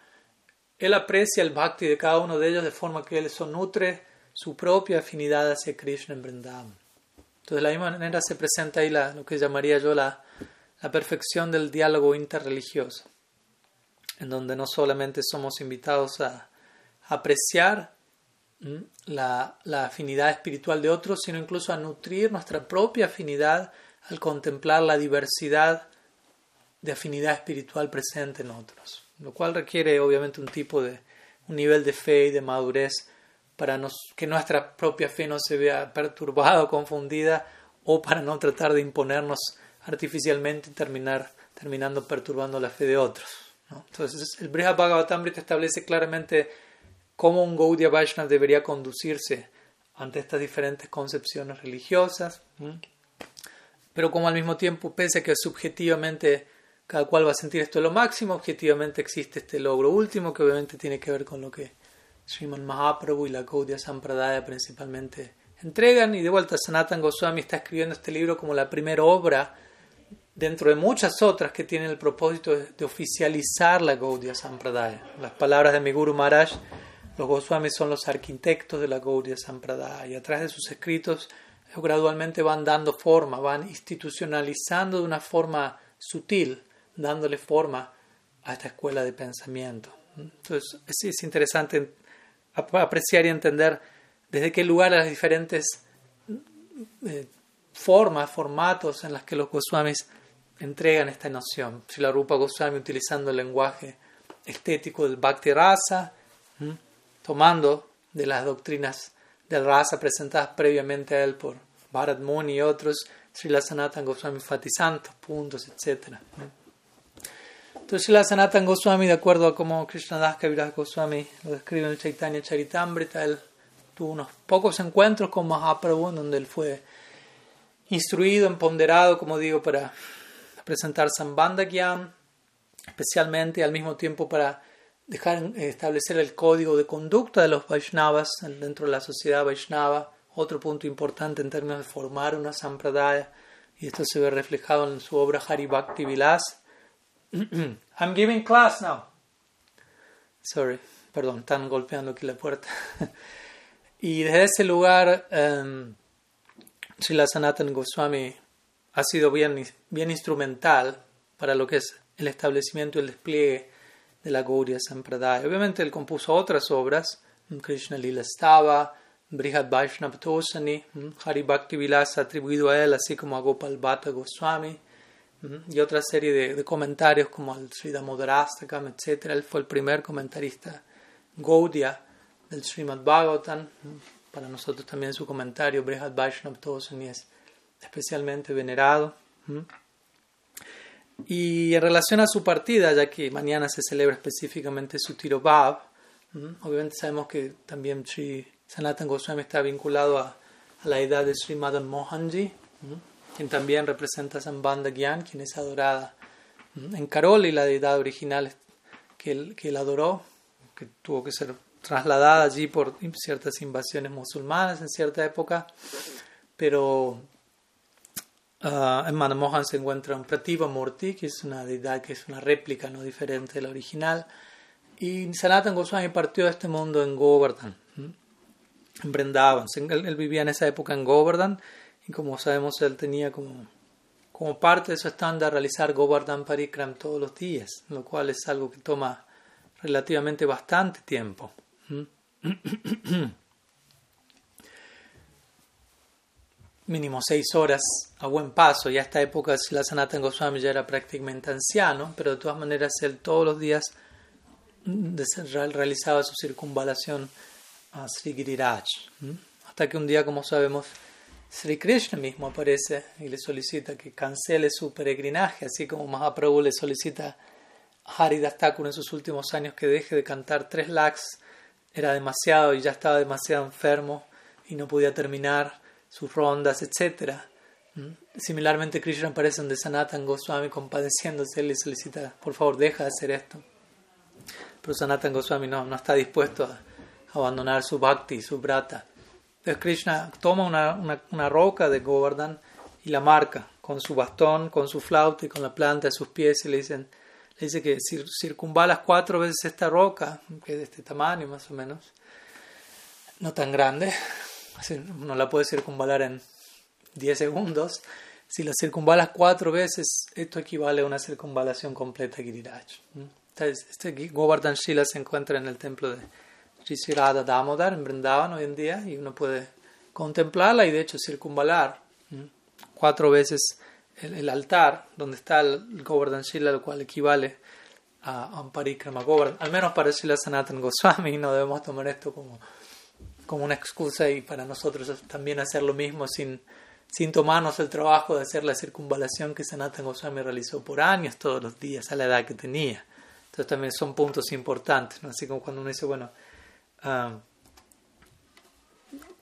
Speaker 1: Él aprecia el bhakti de cada uno de ellos de forma que él eso nutre su propia afinidad hacia Krishna en Vrindavan. Entonces, de la misma manera se presenta ahí la, lo que llamaría yo la, la perfección del diálogo interreligioso, en donde no solamente somos invitados a, apreciar la, afinidad espiritual de otros, sino incluso a nutrir nuestra propia afinidad al contemplar la diversidad de afinidad espiritual presente en otros, lo cual requiere obviamente un tipo de un nivel de fe y de madurez para que nuestra propia fe no se vea perturbada o confundida o para no tratar de imponernos artificialmente y terminar terminando perturbando la fe de otros. Entonces, el Brihad Bhagavatamrita establece claramente cómo un Gaudiya Vaishnava debería conducirse ante estas diferentes concepciones religiosas, pero como al mismo tiempo, pese a que subjetivamente cada cual va a sentir esto lo máximo, objetivamente existe este logro último que obviamente tiene que ver con lo que Sriman Mahaprabhu y la Gaudiya Sampradaya principalmente entregan. Y de vuelta, Sanatan Goswami está escribiendo este libro como la primera obra dentro de muchas otras que tienen el propósito de, oficializar la Gaudiya Sampradaya. Las palabras de mi Guru Maharaj, los Goswamis son los arquitectos de la Gaudiya Sampradaya y a través de sus escritos gradualmente van dando forma, van institucionalizando de una forma sutil, dándole forma a esta escuela de pensamiento. Entonces, es interesante apreciar y entender desde qué lugar las diferentes eh, formas, formatos en las que los Goswamis entregan esta noción. Si la Rupa Goswami utilizando el lenguaje estético del Bhakti Rasa, tomando de las doctrinas del Rasa presentadas previamente a él por Bharat Muni y otros, Sri Sanatan Goswami enfatizando puntos, etc. Entonces Entonces la Sanatan Goswami, de acuerdo a cómo Krishnadas Kaviraj Goswami lo describe en el Chaitanya Charitamrita, él tuvo unos pocos encuentros con Mahaprabhu donde él fue instruido, empoderado, como digo, para presentar Sambandha Gyan, especialmente al mismo tiempo para dejar eh, establecer el código de conducta de los Vaishnavas dentro de la sociedad Vaishnava, otro punto importante en términos de formar una Sampradaya, y esto se ve reflejado en su obra Hari Bhakti Vilas. (clears throat) I'm giving class now. Sorry, perdón, están golpeando aquí la puerta. (laughs) y desde ese lugar, um, Srila Sanatan Goswami ha sido bien, bien instrumental para lo que es el establecimiento y el despliegue de la Gaudiya Sampradaya. Obviamente él compuso otras obras, Krishna Lila Stava, Brihad Vaishnav Tosani, Hari Bhakti Vilas atribuido a él, así como a Gopal Bhatta Goswami, y otra serie de, comentarios como el Sri Damodarastakam, etc. Él fue el primer comentarista Gaudiya del Srimad Bhagavatam. Para nosotros también su comentario, Brihad Vaishnav Tosani, es especialmente venerado. Y en relación a su partida, ya que mañana se celebra específicamente su Tirobhav, obviamente sabemos que también Sri Sanatan Goswami está vinculado a, la edad de Sri Madan Mohanji, quien también representa a Sambandha Gyan, quien es adorada en Karoli, la deidad original que él, que él adoró, que tuvo que ser trasladada allí por ciertas invasiones musulmanas en cierta época, pero Uh, en Manamohan se encuentra un Prativa Murti, que es una deidad que es una réplica no diferente de la original. Y Sanatan Goswami partió de este mundo en Govardhan, en Brindavan. Él, vivía en esa época en Govardhan y como sabemos él tenía como, como parte de su estándar realizar Govardhan Parikram todos los días, lo cual es algo que toma relativamente bastante tiempo. (clears throat) mínimo seis horas a buen paso. Y a esta época la Sanatan Goswami ya era prácticamente anciano, pero de todas maneras él todos los días realizaba su circunvalación a Sri Giriraj. Hasta que un día, como sabemos, Sri Krishna mismo aparece y le solicita que cancele su peregrinaje, así como Mahaprabhu le solicita a Haridas Thakur en sus últimos años que deje de cantar tres lakhs. Era demasiado y ya estaba demasiado enfermo y no podía terminar sus rondas, etc. ¿Mm? Similarmente, Krishna aparece donde Sanatan Goswami compadeciéndose, él le solicita, por favor, deja de hacer esto. Pero Sanatan Goswami no, no está dispuesto a abandonar su bhakti, su brata. Entonces Krishna toma una, una, roca de Govardhan y la marca con su bastón, con su flauta y con la planta de sus pies y le, dicen, le dice que circunvalas cuatro veces esta roca, que es de este tamaño más o menos, no tan grande, no la puedes circunvalar en 10 segundos. Si la circunvalas cuatro veces, esto equivale a una circunvalación completa de Giriraj. Este Govardhan Shila se encuentra en el templo de Sri Damodar en Vrindavan hoy en día y uno puede contemplarla y de hecho circunvalar cuatro veces el, altar donde está el, Govardhan Shila, lo cual equivale a, un parikrama Govardhan. Al menos para Shila Sanatan Goswami, no debemos tomar esto como como una excusa y para nosotros también hacer lo mismo sin, sin tomarnos el trabajo de hacer la circunvalación que Sanatan Goswami realizó por años, todos los días, a la edad que tenía. Entonces también son puntos importantes, ¿no? así como cuando uno dice, bueno, ah,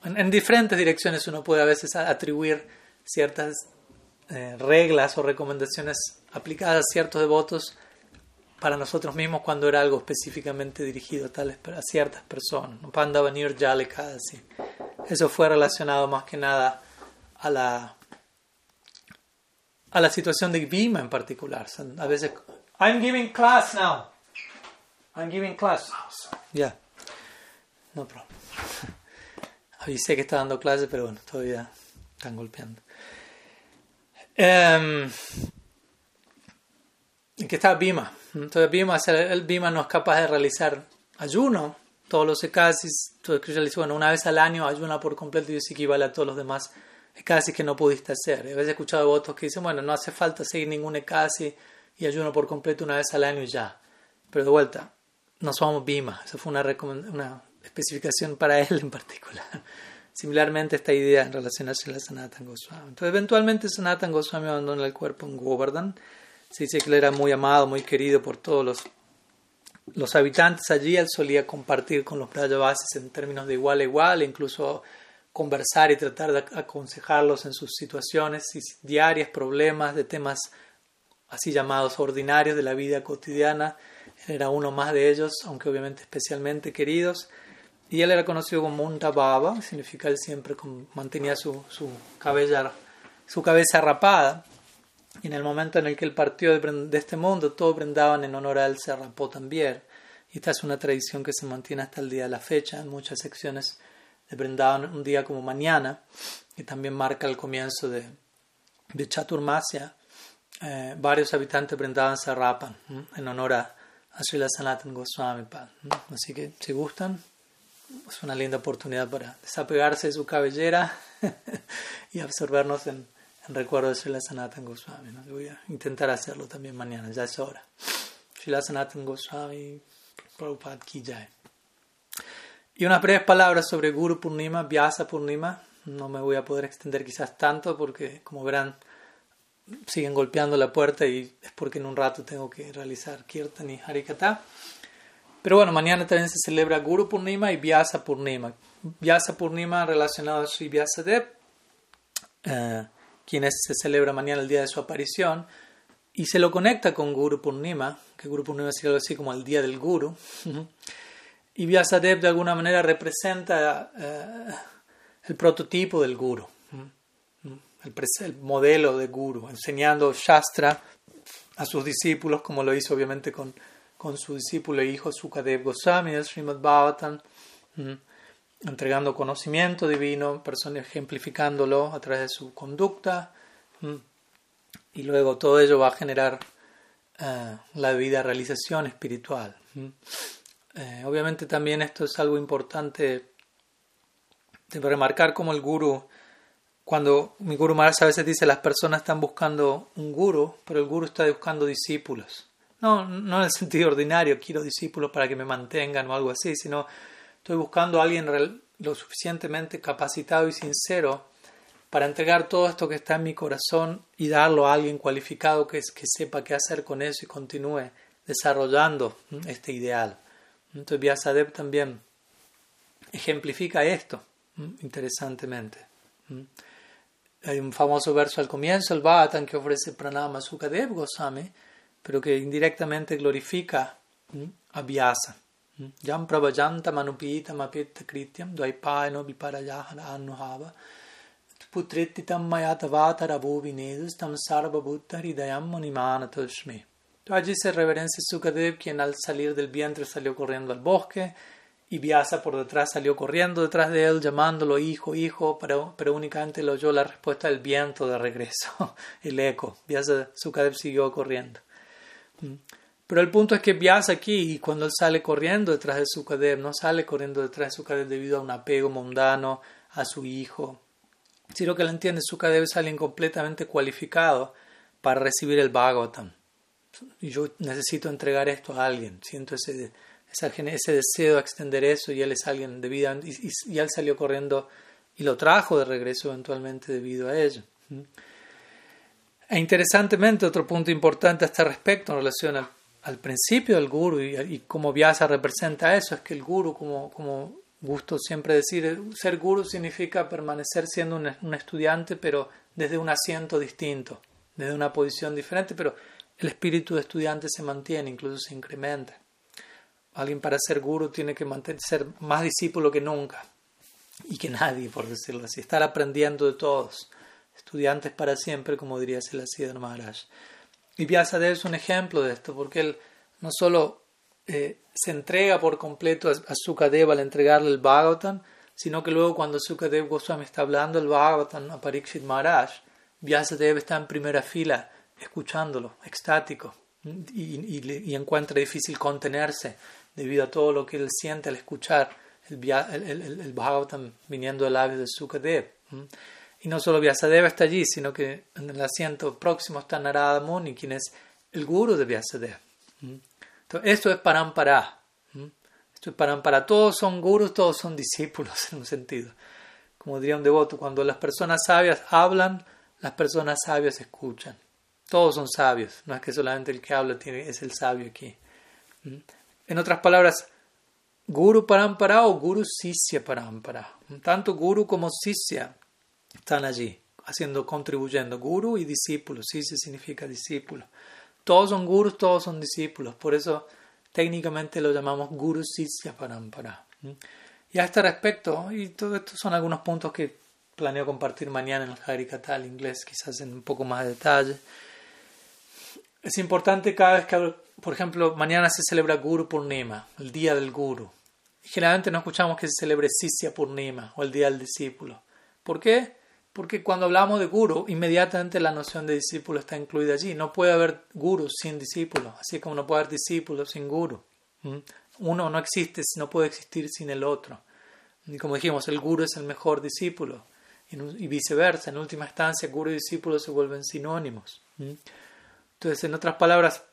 Speaker 1: en, diferentes direcciones uno puede a veces atribuir ciertas eh, reglas o recomendaciones aplicadas a ciertos devotos para nosotros mismos cuando era algo específicamente dirigido a, tales, a ciertas personas. Panda venir ya le así. Eso fue relacionado más que nada a la, a la situación de Bima en particular. A veces, I'm giving class now. I'm giving class. Ya. No problem. (laughs) Avisé que está dando clase, pero bueno, todavía están golpeando. Um, que está Bima. Entonces Bima, el Bima no es capaz de realizar ayuno. Todos los ekasis, entonces Krishna le dice, bueno, una vez al año ayuna por completo y eso equivale a todos los demás ekasis que no pudiste hacer. A veces he escuchado votos que dicen, bueno, no hace falta seguir ningún ekasi y ayuno por completo una vez al año y ya. Pero de vuelta, no somos Bima. Esa fue una, una especificación para él en particular. (laughs) Similarmente esta idea en relación a Sanatan Goswami. Entonces eventualmente Sanatan Goswami abandona el cuerpo en Govardhan se dice que él era muy amado, muy querido por todos los, los habitantes allí. Él solía compartir con los Brajavasis en términos de igual a igual, incluso conversar y tratar de aconsejarlos en sus situaciones diarias, problemas de temas así llamados ordinarios de la vida cotidiana. Él era uno más de ellos, aunque obviamente especialmente queridos. Y él era conocido como un Baba, significa él siempre mantenía su, su, cabella, su cabeza rapada. Y en el momento en el que él partió de, este mundo, todos brindaban en honor a él, se rapó también. Y esta es una tradición que se mantiene hasta el día de la fecha en muchas secciones de Brindavan, un día como mañana, que también marca el comienzo de, de Chaturmasya. Eh, varios habitantes brindaban se rapan en honor a, a Srila Sanatan Goswami. Así que si gustan, es una linda oportunidad para desapegarse de su cabellera (laughs) y absorbernos en, en recuerdo de Srila Sanatan Goswami. Voy a intentar hacerlo también mañana, ya es hora. Srila Sanatan Goswami, Prabhupada Ki Jai. Y unas breves palabras sobre Guru Purnima, Vyasa Purnima. No me voy a poder extender quizás tanto porque, como verán, siguen golpeando la puerta y es porque en un rato tengo que realizar Kirtan y Harikata. Pero bueno, mañana también se celebra Guru Purnima y Vyasa Purnima. Vyasa Purnima relacionado a Sri Vyasadev, eh, quien se celebra mañana el día de su aparición, y se lo conecta con Guru Purnima, que Guru Purnima es algo así como el día del Guru. (laughs) y Vyasadev de alguna manera representa eh, el prototipo del Guru, el, el modelo de Guru, enseñando Shastra a sus discípulos, como lo hizo obviamente con con su discípulo e hijo Sukadev Goswami, el Srimad Bhavatan, entregando conocimiento divino, ejemplificándolo a través de su conducta, y luego todo ello va a generar eh, la debida realización espiritual. Eh, obviamente también esto es algo importante de remarcar como el guru, cuando mi guru Maharaj a veces dice las personas están buscando un guru, pero el guru está buscando discípulos. No, no en el sentido ordinario, quiero discípulos para que me mantengan o algo así, sino estoy buscando a alguien lo suficientemente capacitado y sincero para entregar todo esto que está en mi corazón y darlo a alguien cualificado que, que sepa qué hacer con eso y continúe desarrollando este ideal. Entonces Vyasadeva también ejemplifica esto interesantemente. Hay un famoso verso al comienzo, el Bhattan, que ofrece Pranama Sukadev Goswami, pero que indirectamente glorifica a Vyasa. Apetta krityam dvaipayano viparayahana anuhava putrititam mayatavata rabuvinedus tam sarva buddha hridayam munimanatashmi. Allí se reverencia Sukadev, quien al salir del vientre salió corriendo al bosque, y Vyasa por detrás salió corriendo detrás de él, llamándolo hijo, hijo, pero, pero únicamente lo oyó la respuesta del viento de regreso, (laughs) el eco. Vyasa Sukadev siguió corriendo. Pero el punto es que Vyasa aquí, cuando él sale corriendo detrás de su Sukadev, no sale corriendo detrás de su Sukadev debido a un apego mundano a su hijo, sino que lo entiende, Sukadev es alguien completamente cualificado para recibir el Bhagavatam. Y yo necesito entregar esto a alguien, siento ese, ese, deseo de extender eso y él es alguien debido y, y, él salió corriendo y lo trajo de regreso eventualmente debido a ello. E interesantemente, otro punto importante a este respecto en relación al, principio del guru y, cómo Vyasa representa eso, es que el guru, como, como gusto siempre decir, ser guru significa permanecer siendo un, estudiante, pero desde un asiento distinto, desde una posición diferente, pero el espíritu de estudiante se mantiene, incluso se incrementa. Alguien para ser guru tiene que ser más discípulo que nunca y que nadie, por decirlo así, estar aprendiendo de todos estudiantes para siempre, como diría Selassie Maharaj. Y Vyasadeva es un ejemplo de esto, porque él no solo eh, se entrega por completo a, Sukadeva al entregarle el Bhagavatam, sino que luego cuando Sukadeva Goswami está hablando el Bhagavatam a Parikshit Maharaj, Vyasadeva está en primera fila escuchándolo, extático, y, encuentra difícil contenerse debido a todo lo que él siente al escuchar el, el, Bhagavatam viniendo del labios de Sukadeva. Y no solo Vyasadeva está allí, sino que en el asiento próximo está Narada Muni, quien es el guru de Vyasadeva. ¿Mm? Entonces, esto es Parampara. ¿Mm? Esto es Parampara. Todos son gurus, todos son discípulos (laughs) en un sentido. Como diría un devoto, cuando las personas sabias hablan, las personas sabias escuchan. Todos son sabios, no es que solamente el que habla tiene, es el sabio aquí. ¿Mm? En otras palabras, Guru Parampara o Guru Sisya Parampara. Tanto Guru como Sisya están allí, haciendo, contribuyendo. Guru y discípulo. Sisya significa discípulo. Todos son gurus, todos son discípulos. Por eso técnicamente lo llamamos Guru Sisya Parampara. Y a este respecto, y todo esto son algunos puntos que planeo compartir mañana en el Harikata al inglés, quizás en un poco más de detalle. Es importante cada vez que, por ejemplo, mañana se celebra Guru Purnima, el día del Guru. generalmente no escuchamos que se celebre Sisya Purnima o el día del discípulo. ¿Por qué? Porque cuando hablamos de Guru, inmediatamente la noción de discípulo está incluida allí. No puede haber Guru sin discípulo, así como no puede haber discípulo sin Guru. Uno no existe, no puede existir sin el otro. Y como dijimos, el Guru es el mejor discípulo y viceversa. En última instancia, Guru y discípulo se vuelven sinónimos. Entonces, en otras palabras,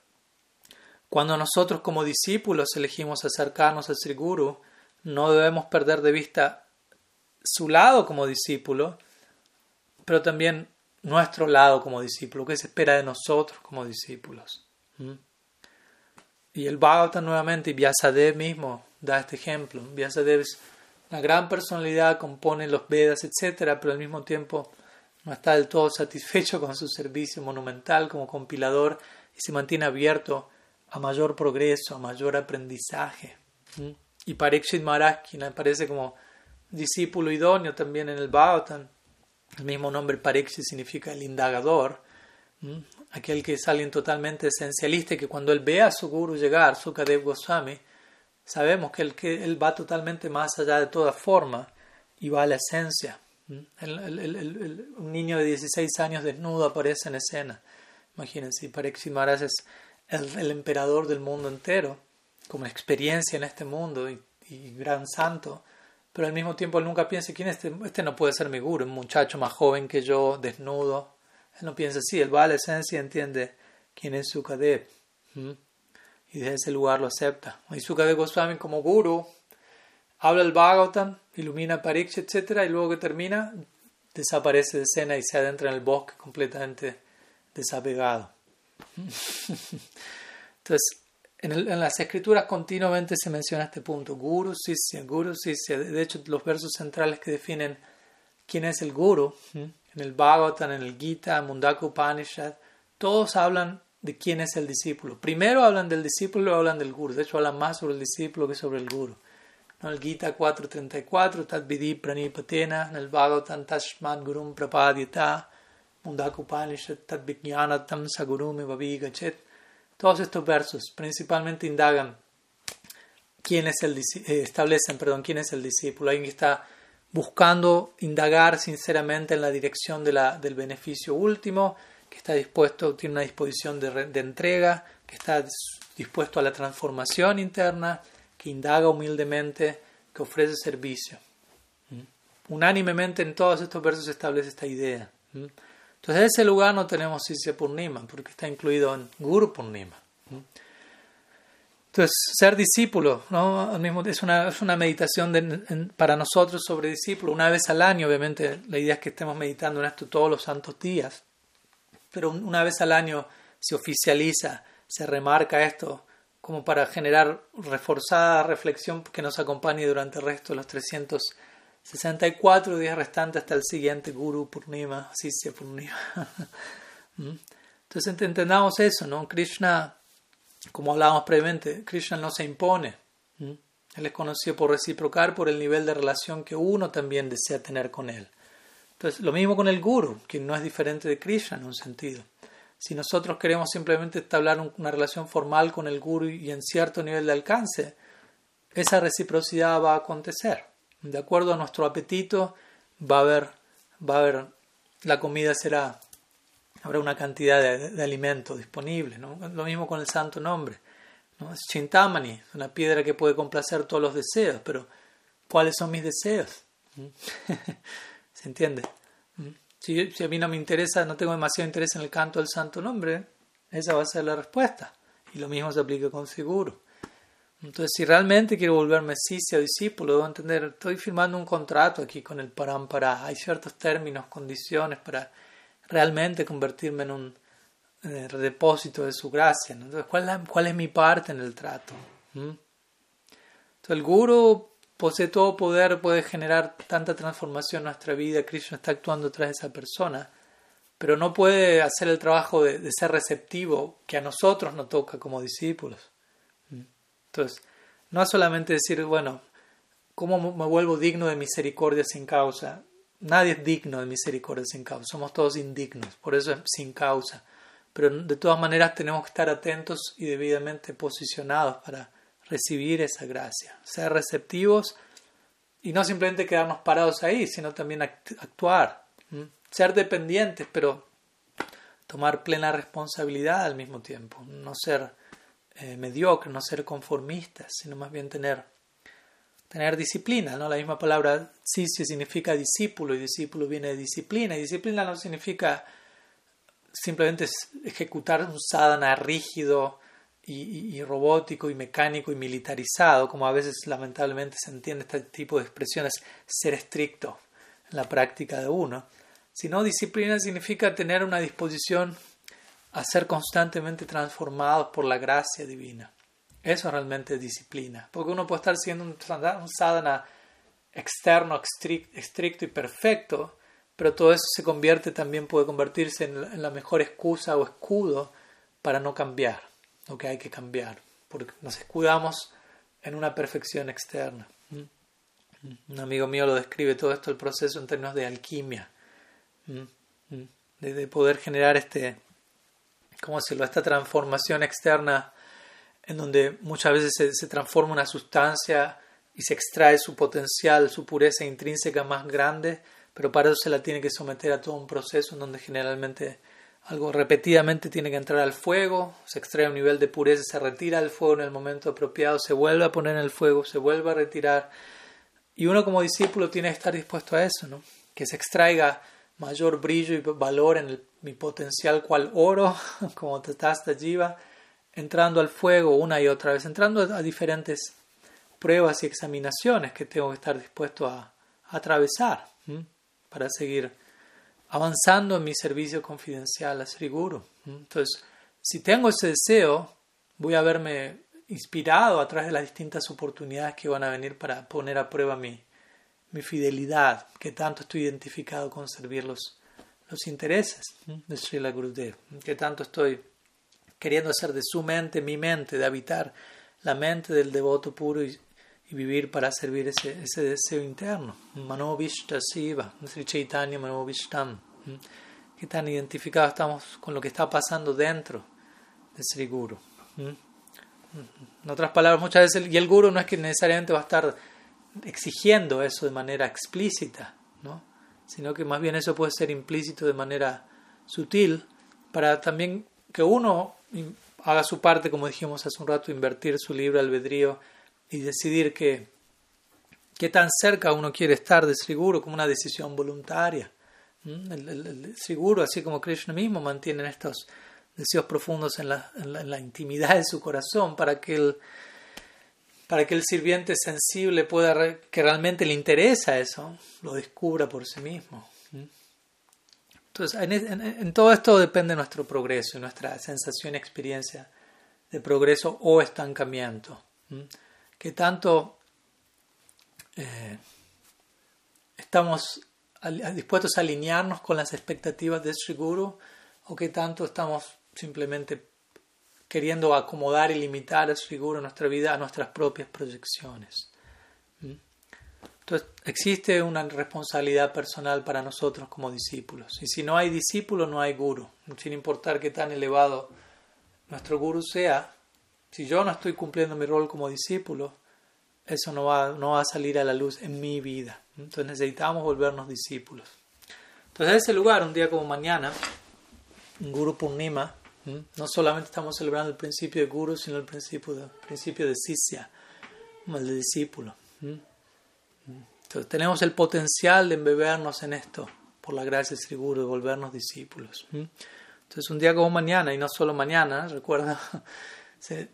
Speaker 1: cuando nosotros como discípulos elegimos acercarnos al Sri Guru, no debemos perder de vista su lado como discípulo, pero también nuestro lado como discípulo, que se espera de nosotros como discípulos. Y el Bhagavatam nuevamente, y Vyasadev mismo da este ejemplo. Vyasadev es una gran personalidad, compone los Vedas, etc., pero al mismo tiempo no está del todo satisfecho con su servicio monumental como compilador y se mantiene abierto a mayor progreso, a mayor aprendizaje. Y Parikshit Maharaj, quien aparece como discípulo idóneo también en el Bhagavatam, el mismo nombre Parikshit significa el indagador, aquel que es alguien totalmente esencialista que cuando él ve a su guru llegar, Sukadev Goswami, sabemos que él, que él va totalmente más allá de toda forma y va a la esencia. un niño de 16 años desnudo aparece en escena. Imagínense, Parikshit Maharaj es el, emperador del mundo entero, como experiencia en este mundo y, gran santo, pero al mismo tiempo él nunca piensa, ¿quién este? Este no puede ser mi guru, un muchacho más joven que yo, desnudo. Él no piensa así, él va a la esencia y entiende quién es Sukadev. Y desde ese lugar lo acepta. Y Sukadev Goswami como guru habla el Bhagavatam, ilumina Pariksha, etc. Y luego que termina, desaparece de escena y se adentra en el bosque completamente desapegado. (laughs) Entonces, en, las escrituras continuamente se menciona este punto, Guru Sisya, Guru Sisya. De hecho, los versos centrales que definen quién es el Guru, en el Bhagavatam, en el Gita, Mundaka Upanishad, todos hablan de quién es el discípulo. Primero hablan del discípulo luego hablan del Guru. De hecho, hablan más sobre el discípulo que sobre el Guru. En el Gita 4.34, Tat Vidhi Pranipatena, en el Bhagavatam Tashmat Gurum Prapadyata, todos estos versos principalmente indagan quién es el eh, establecen, perdón, quién es el discípulo, alguien que está buscando indagar sinceramente en la dirección de la, del beneficio último, que está dispuesto, tiene una disposición de, de entrega, que está dispuesto a la transformación interna, que indaga humildemente, que ofrece servicio. ¿Mm? Unánimemente en todos estos versos se establece esta idea. Entonces, en ese lugar no tenemos Sisya Purnima, porque está incluido en Guru Purnima. Entonces, ser discípulo ¿no? es, una, es una meditación para nosotros sobre discípulo. Una vez al año, obviamente, la idea es que estemos meditando en esto todos los santos días. Pero una vez al año se oficializa, se remarca esto como para generar reforzada reflexión que nos acompañe durante el resto de los 300 64 días restantes hasta el siguiente Guru Purnima, Sisya Purnima. (laughs) ¿Mm? Entonces entendamos eso, ¿no? Krishna, como hablábamos previamente, Krishna no se impone. ¿Mm? Él es conocido por reciprocar por el nivel de relación que uno también desea tener con él. Entonces, lo mismo con el Guru, que no es diferente de Krishna en un sentido. Si nosotros queremos simplemente establecer una relación formal con el Guru y en cierto nivel de alcance, esa reciprocidad va a acontecer de acuerdo a nuestro apetito, va a haber, va a haber, la comida será, habrá una cantidad de, de alimento disponible. Lo mismo con el santo nombre. ¿no? Es Chintamani, una piedra que puede complacer todos los deseos, pero ¿cuáles son mis deseos? ¿Mm? (laughs) ¿Se entiende? ¿Mm? Si, si, a mí no me interesa, no tengo demasiado interés en el canto del santo nombre, esa va a ser la respuesta. Y lo mismo se aplica con seguro. Entonces, si realmente quiero volverme sisya discípulo, debo entender, estoy firmando un contrato aquí con el Parampara. Hay ciertos términos, condiciones para realmente convertirme en un, eh, depósito de su gracia. Entonces, ¿cuál es, ¿cuál es, mi parte en el trato? ¿Mm? Entonces, el guru posee todo poder, puede generar tanta transformación en nuestra vida. Krishna está actuando tras esa persona, pero no puede hacer el trabajo de, de ser receptivo que a nosotros nos toca como discípulos. Entonces, no es solamente decir, bueno, ¿cómo me vuelvo digno de misericordia sin causa? Nadie es digno de misericordia sin causa, somos todos indignos, por eso es sin causa. Pero de todas maneras tenemos que estar atentos y debidamente posicionados para recibir esa gracia, ser receptivos y no simplemente quedarnos parados ahí, sino también actuar, ser dependientes, pero tomar plena responsabilidad al mismo tiempo, no ser eh, mediocres, no ser conformistas, sino más bien tener tener disciplina, ¿no? La misma palabra sisya significa discípulo y discípulo viene de disciplina y disciplina no significa simplemente ejecutar un sadhana rígido y, robótico y mecánico y militarizado, como a veces lamentablemente se entiende este tipo de expresiones, ser estricto en la práctica de uno, sino disciplina significa tener una disposición a ser constantemente transformados por la gracia divina. Eso realmente es disciplina. Porque uno puede estar siendo un, sadhana externo, estricto y perfecto, pero todo eso se convierte, también puede convertirse en la, mejor excusa o escudo para no cambiar lo que hay que cambiar, porque nos escudamos en una perfección externa. ¿Mm? Un amigo mío lo describe todo esto, el proceso en términos de alquimia, ¿Mm? ¿Mm? de, poder generar este, ¿cómo decirlo?, esta transformación externa en donde muchas veces se, transforma una sustancia y se extrae su potencial, su pureza intrínseca más grande, pero para eso se la tiene que someter a todo un proceso en donde generalmente algo repetidamente tiene que entrar al fuego, se extrae un nivel de pureza, se retira del fuego en el momento apropiado, se vuelve a poner en el fuego, se vuelve a retirar. Y uno como discípulo tiene que estar dispuesto a eso, ¿no? que se extraiga mayor brillo y valor en mi potencial cual oro, (laughs) como Tatasta Jiva, entrando al fuego una y otra vez, entrando a diferentes pruebas y examinaciones que tengo que estar dispuesto a, atravesar para seguir avanzando en mi servicio confidencial a Sri Guru. Entonces, si tengo ese deseo, voy a verme inspirado a través de las distintas oportunidades que van a venir para poner a prueba mi, mi fidelidad, que tanto estoy identificado con servir los, los intereses de Srila Gurudev, que tanto estoy queriendo hacer de su mente mi mente, de habitar la mente del devoto puro y, vivir para servir ese, ese deseo interno. Manovishta Siva, Sri Chaitanya Manovishtam. Qué tan identificados estamos con lo que está pasando dentro de Sri Guru. En otras palabras, muchas veces, y el Guru no es que necesariamente va a estar exigiendo eso de manera explícita, ¿no? sino que más bien eso puede ser implícito de manera sutil para también que uno haga su parte, como dijimos hace un rato, invertir su libre albedrío y decidir que qué tan cerca uno quiere estar de Guru como una decisión voluntaria. El, así como Krishna mismo, mantiene estos deseos profundos en la, en la, intimidad de su corazón para que el, para que el sirviente sensible pueda, que realmente le interesa eso, lo descubra por sí mismo. Entonces, en, todo esto depende nuestro progreso, nuestra sensación y experiencia de progreso o estancamiento. Que tanto eh, estamos dispuestos a alinearnos con las expectativas de Sri Guru o que tanto estamos simplemente queriendo acomodar y limitar a Sri Guru nuestra vida a nuestras propias proyecciones. Entonces, existe una responsabilidad personal para nosotros como discípulos. Y si no hay discípulo, no hay guru. Sin importar qué tan elevado nuestro guru sea, si yo no estoy cumpliendo mi rol como discípulo, eso no va, no va a salir a la luz en mi vida. Entonces necesitamos volvernos discípulos. Entonces, en ese lugar, un día como mañana, un Guru Purnima, no solamente estamos celebrando el principio de Guru, sino el principio de, principio de Sisya, el de discípulo. Entonces, tenemos el potencial de embebernos en esto por la gracia de Sri Guru, de volvernos discípulos. Entonces, un día como mañana, y no solo mañana, recuerda, (laughs) se,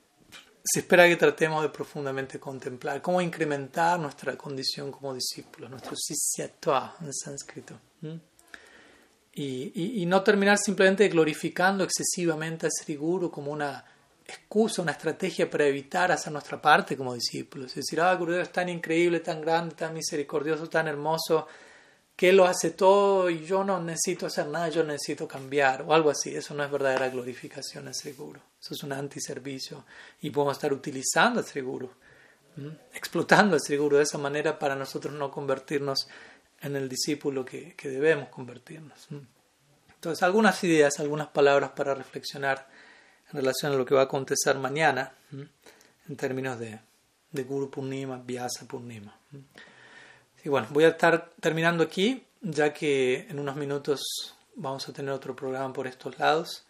Speaker 1: espera que tratemos de profundamente contemplar cómo incrementar nuestra condición como discípulos, nuestro sisyatva en sánscrito. Y, y, no terminar simplemente glorificando excesivamente a Sri Guru como una excusa, una estrategia para evitar hacer nuestra parte como discípulos. Es decir, ah, Gurudeva es tan increíble, tan grande, tan misericordioso, tan hermoso, que Él lo hace todo y yo no necesito hacer nada, yo necesito cambiar, o algo así. Eso no es verdadera glorificación a Sri Guru. Eso es un antiservicio. Y podemos estar utilizando a Sri Guru, explotando a Sri Guru de esa manera para nosotros no convertirnos en el discípulo que, que debemos convertirnos. Entonces, algunas ideas, algunas palabras para reflexionar en relación a lo que va a acontecer mañana en términos de, de Guru Purnima, Vyasa Purnima. Y bueno, voy a estar terminando aquí, ya que en unos minutos vamos a tener otro programa por estos lados.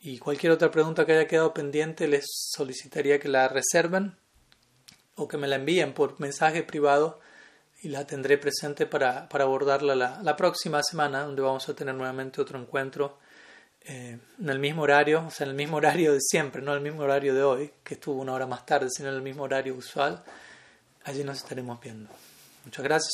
Speaker 1: Y cualquier otra pregunta que haya quedado pendiente, les solicitaría que la reserven o que me la envíen por mensaje privado y la tendré presente para, para abordarla la, próxima semana, donde vamos a tener nuevamente otro encuentro eh, en el mismo horario, o sea, en el mismo horario de siempre, no el mismo horario de hoy, que estuvo una hora más tarde, sino en el mismo horario usual. Allí nos estaremos viendo. Muchas gracias,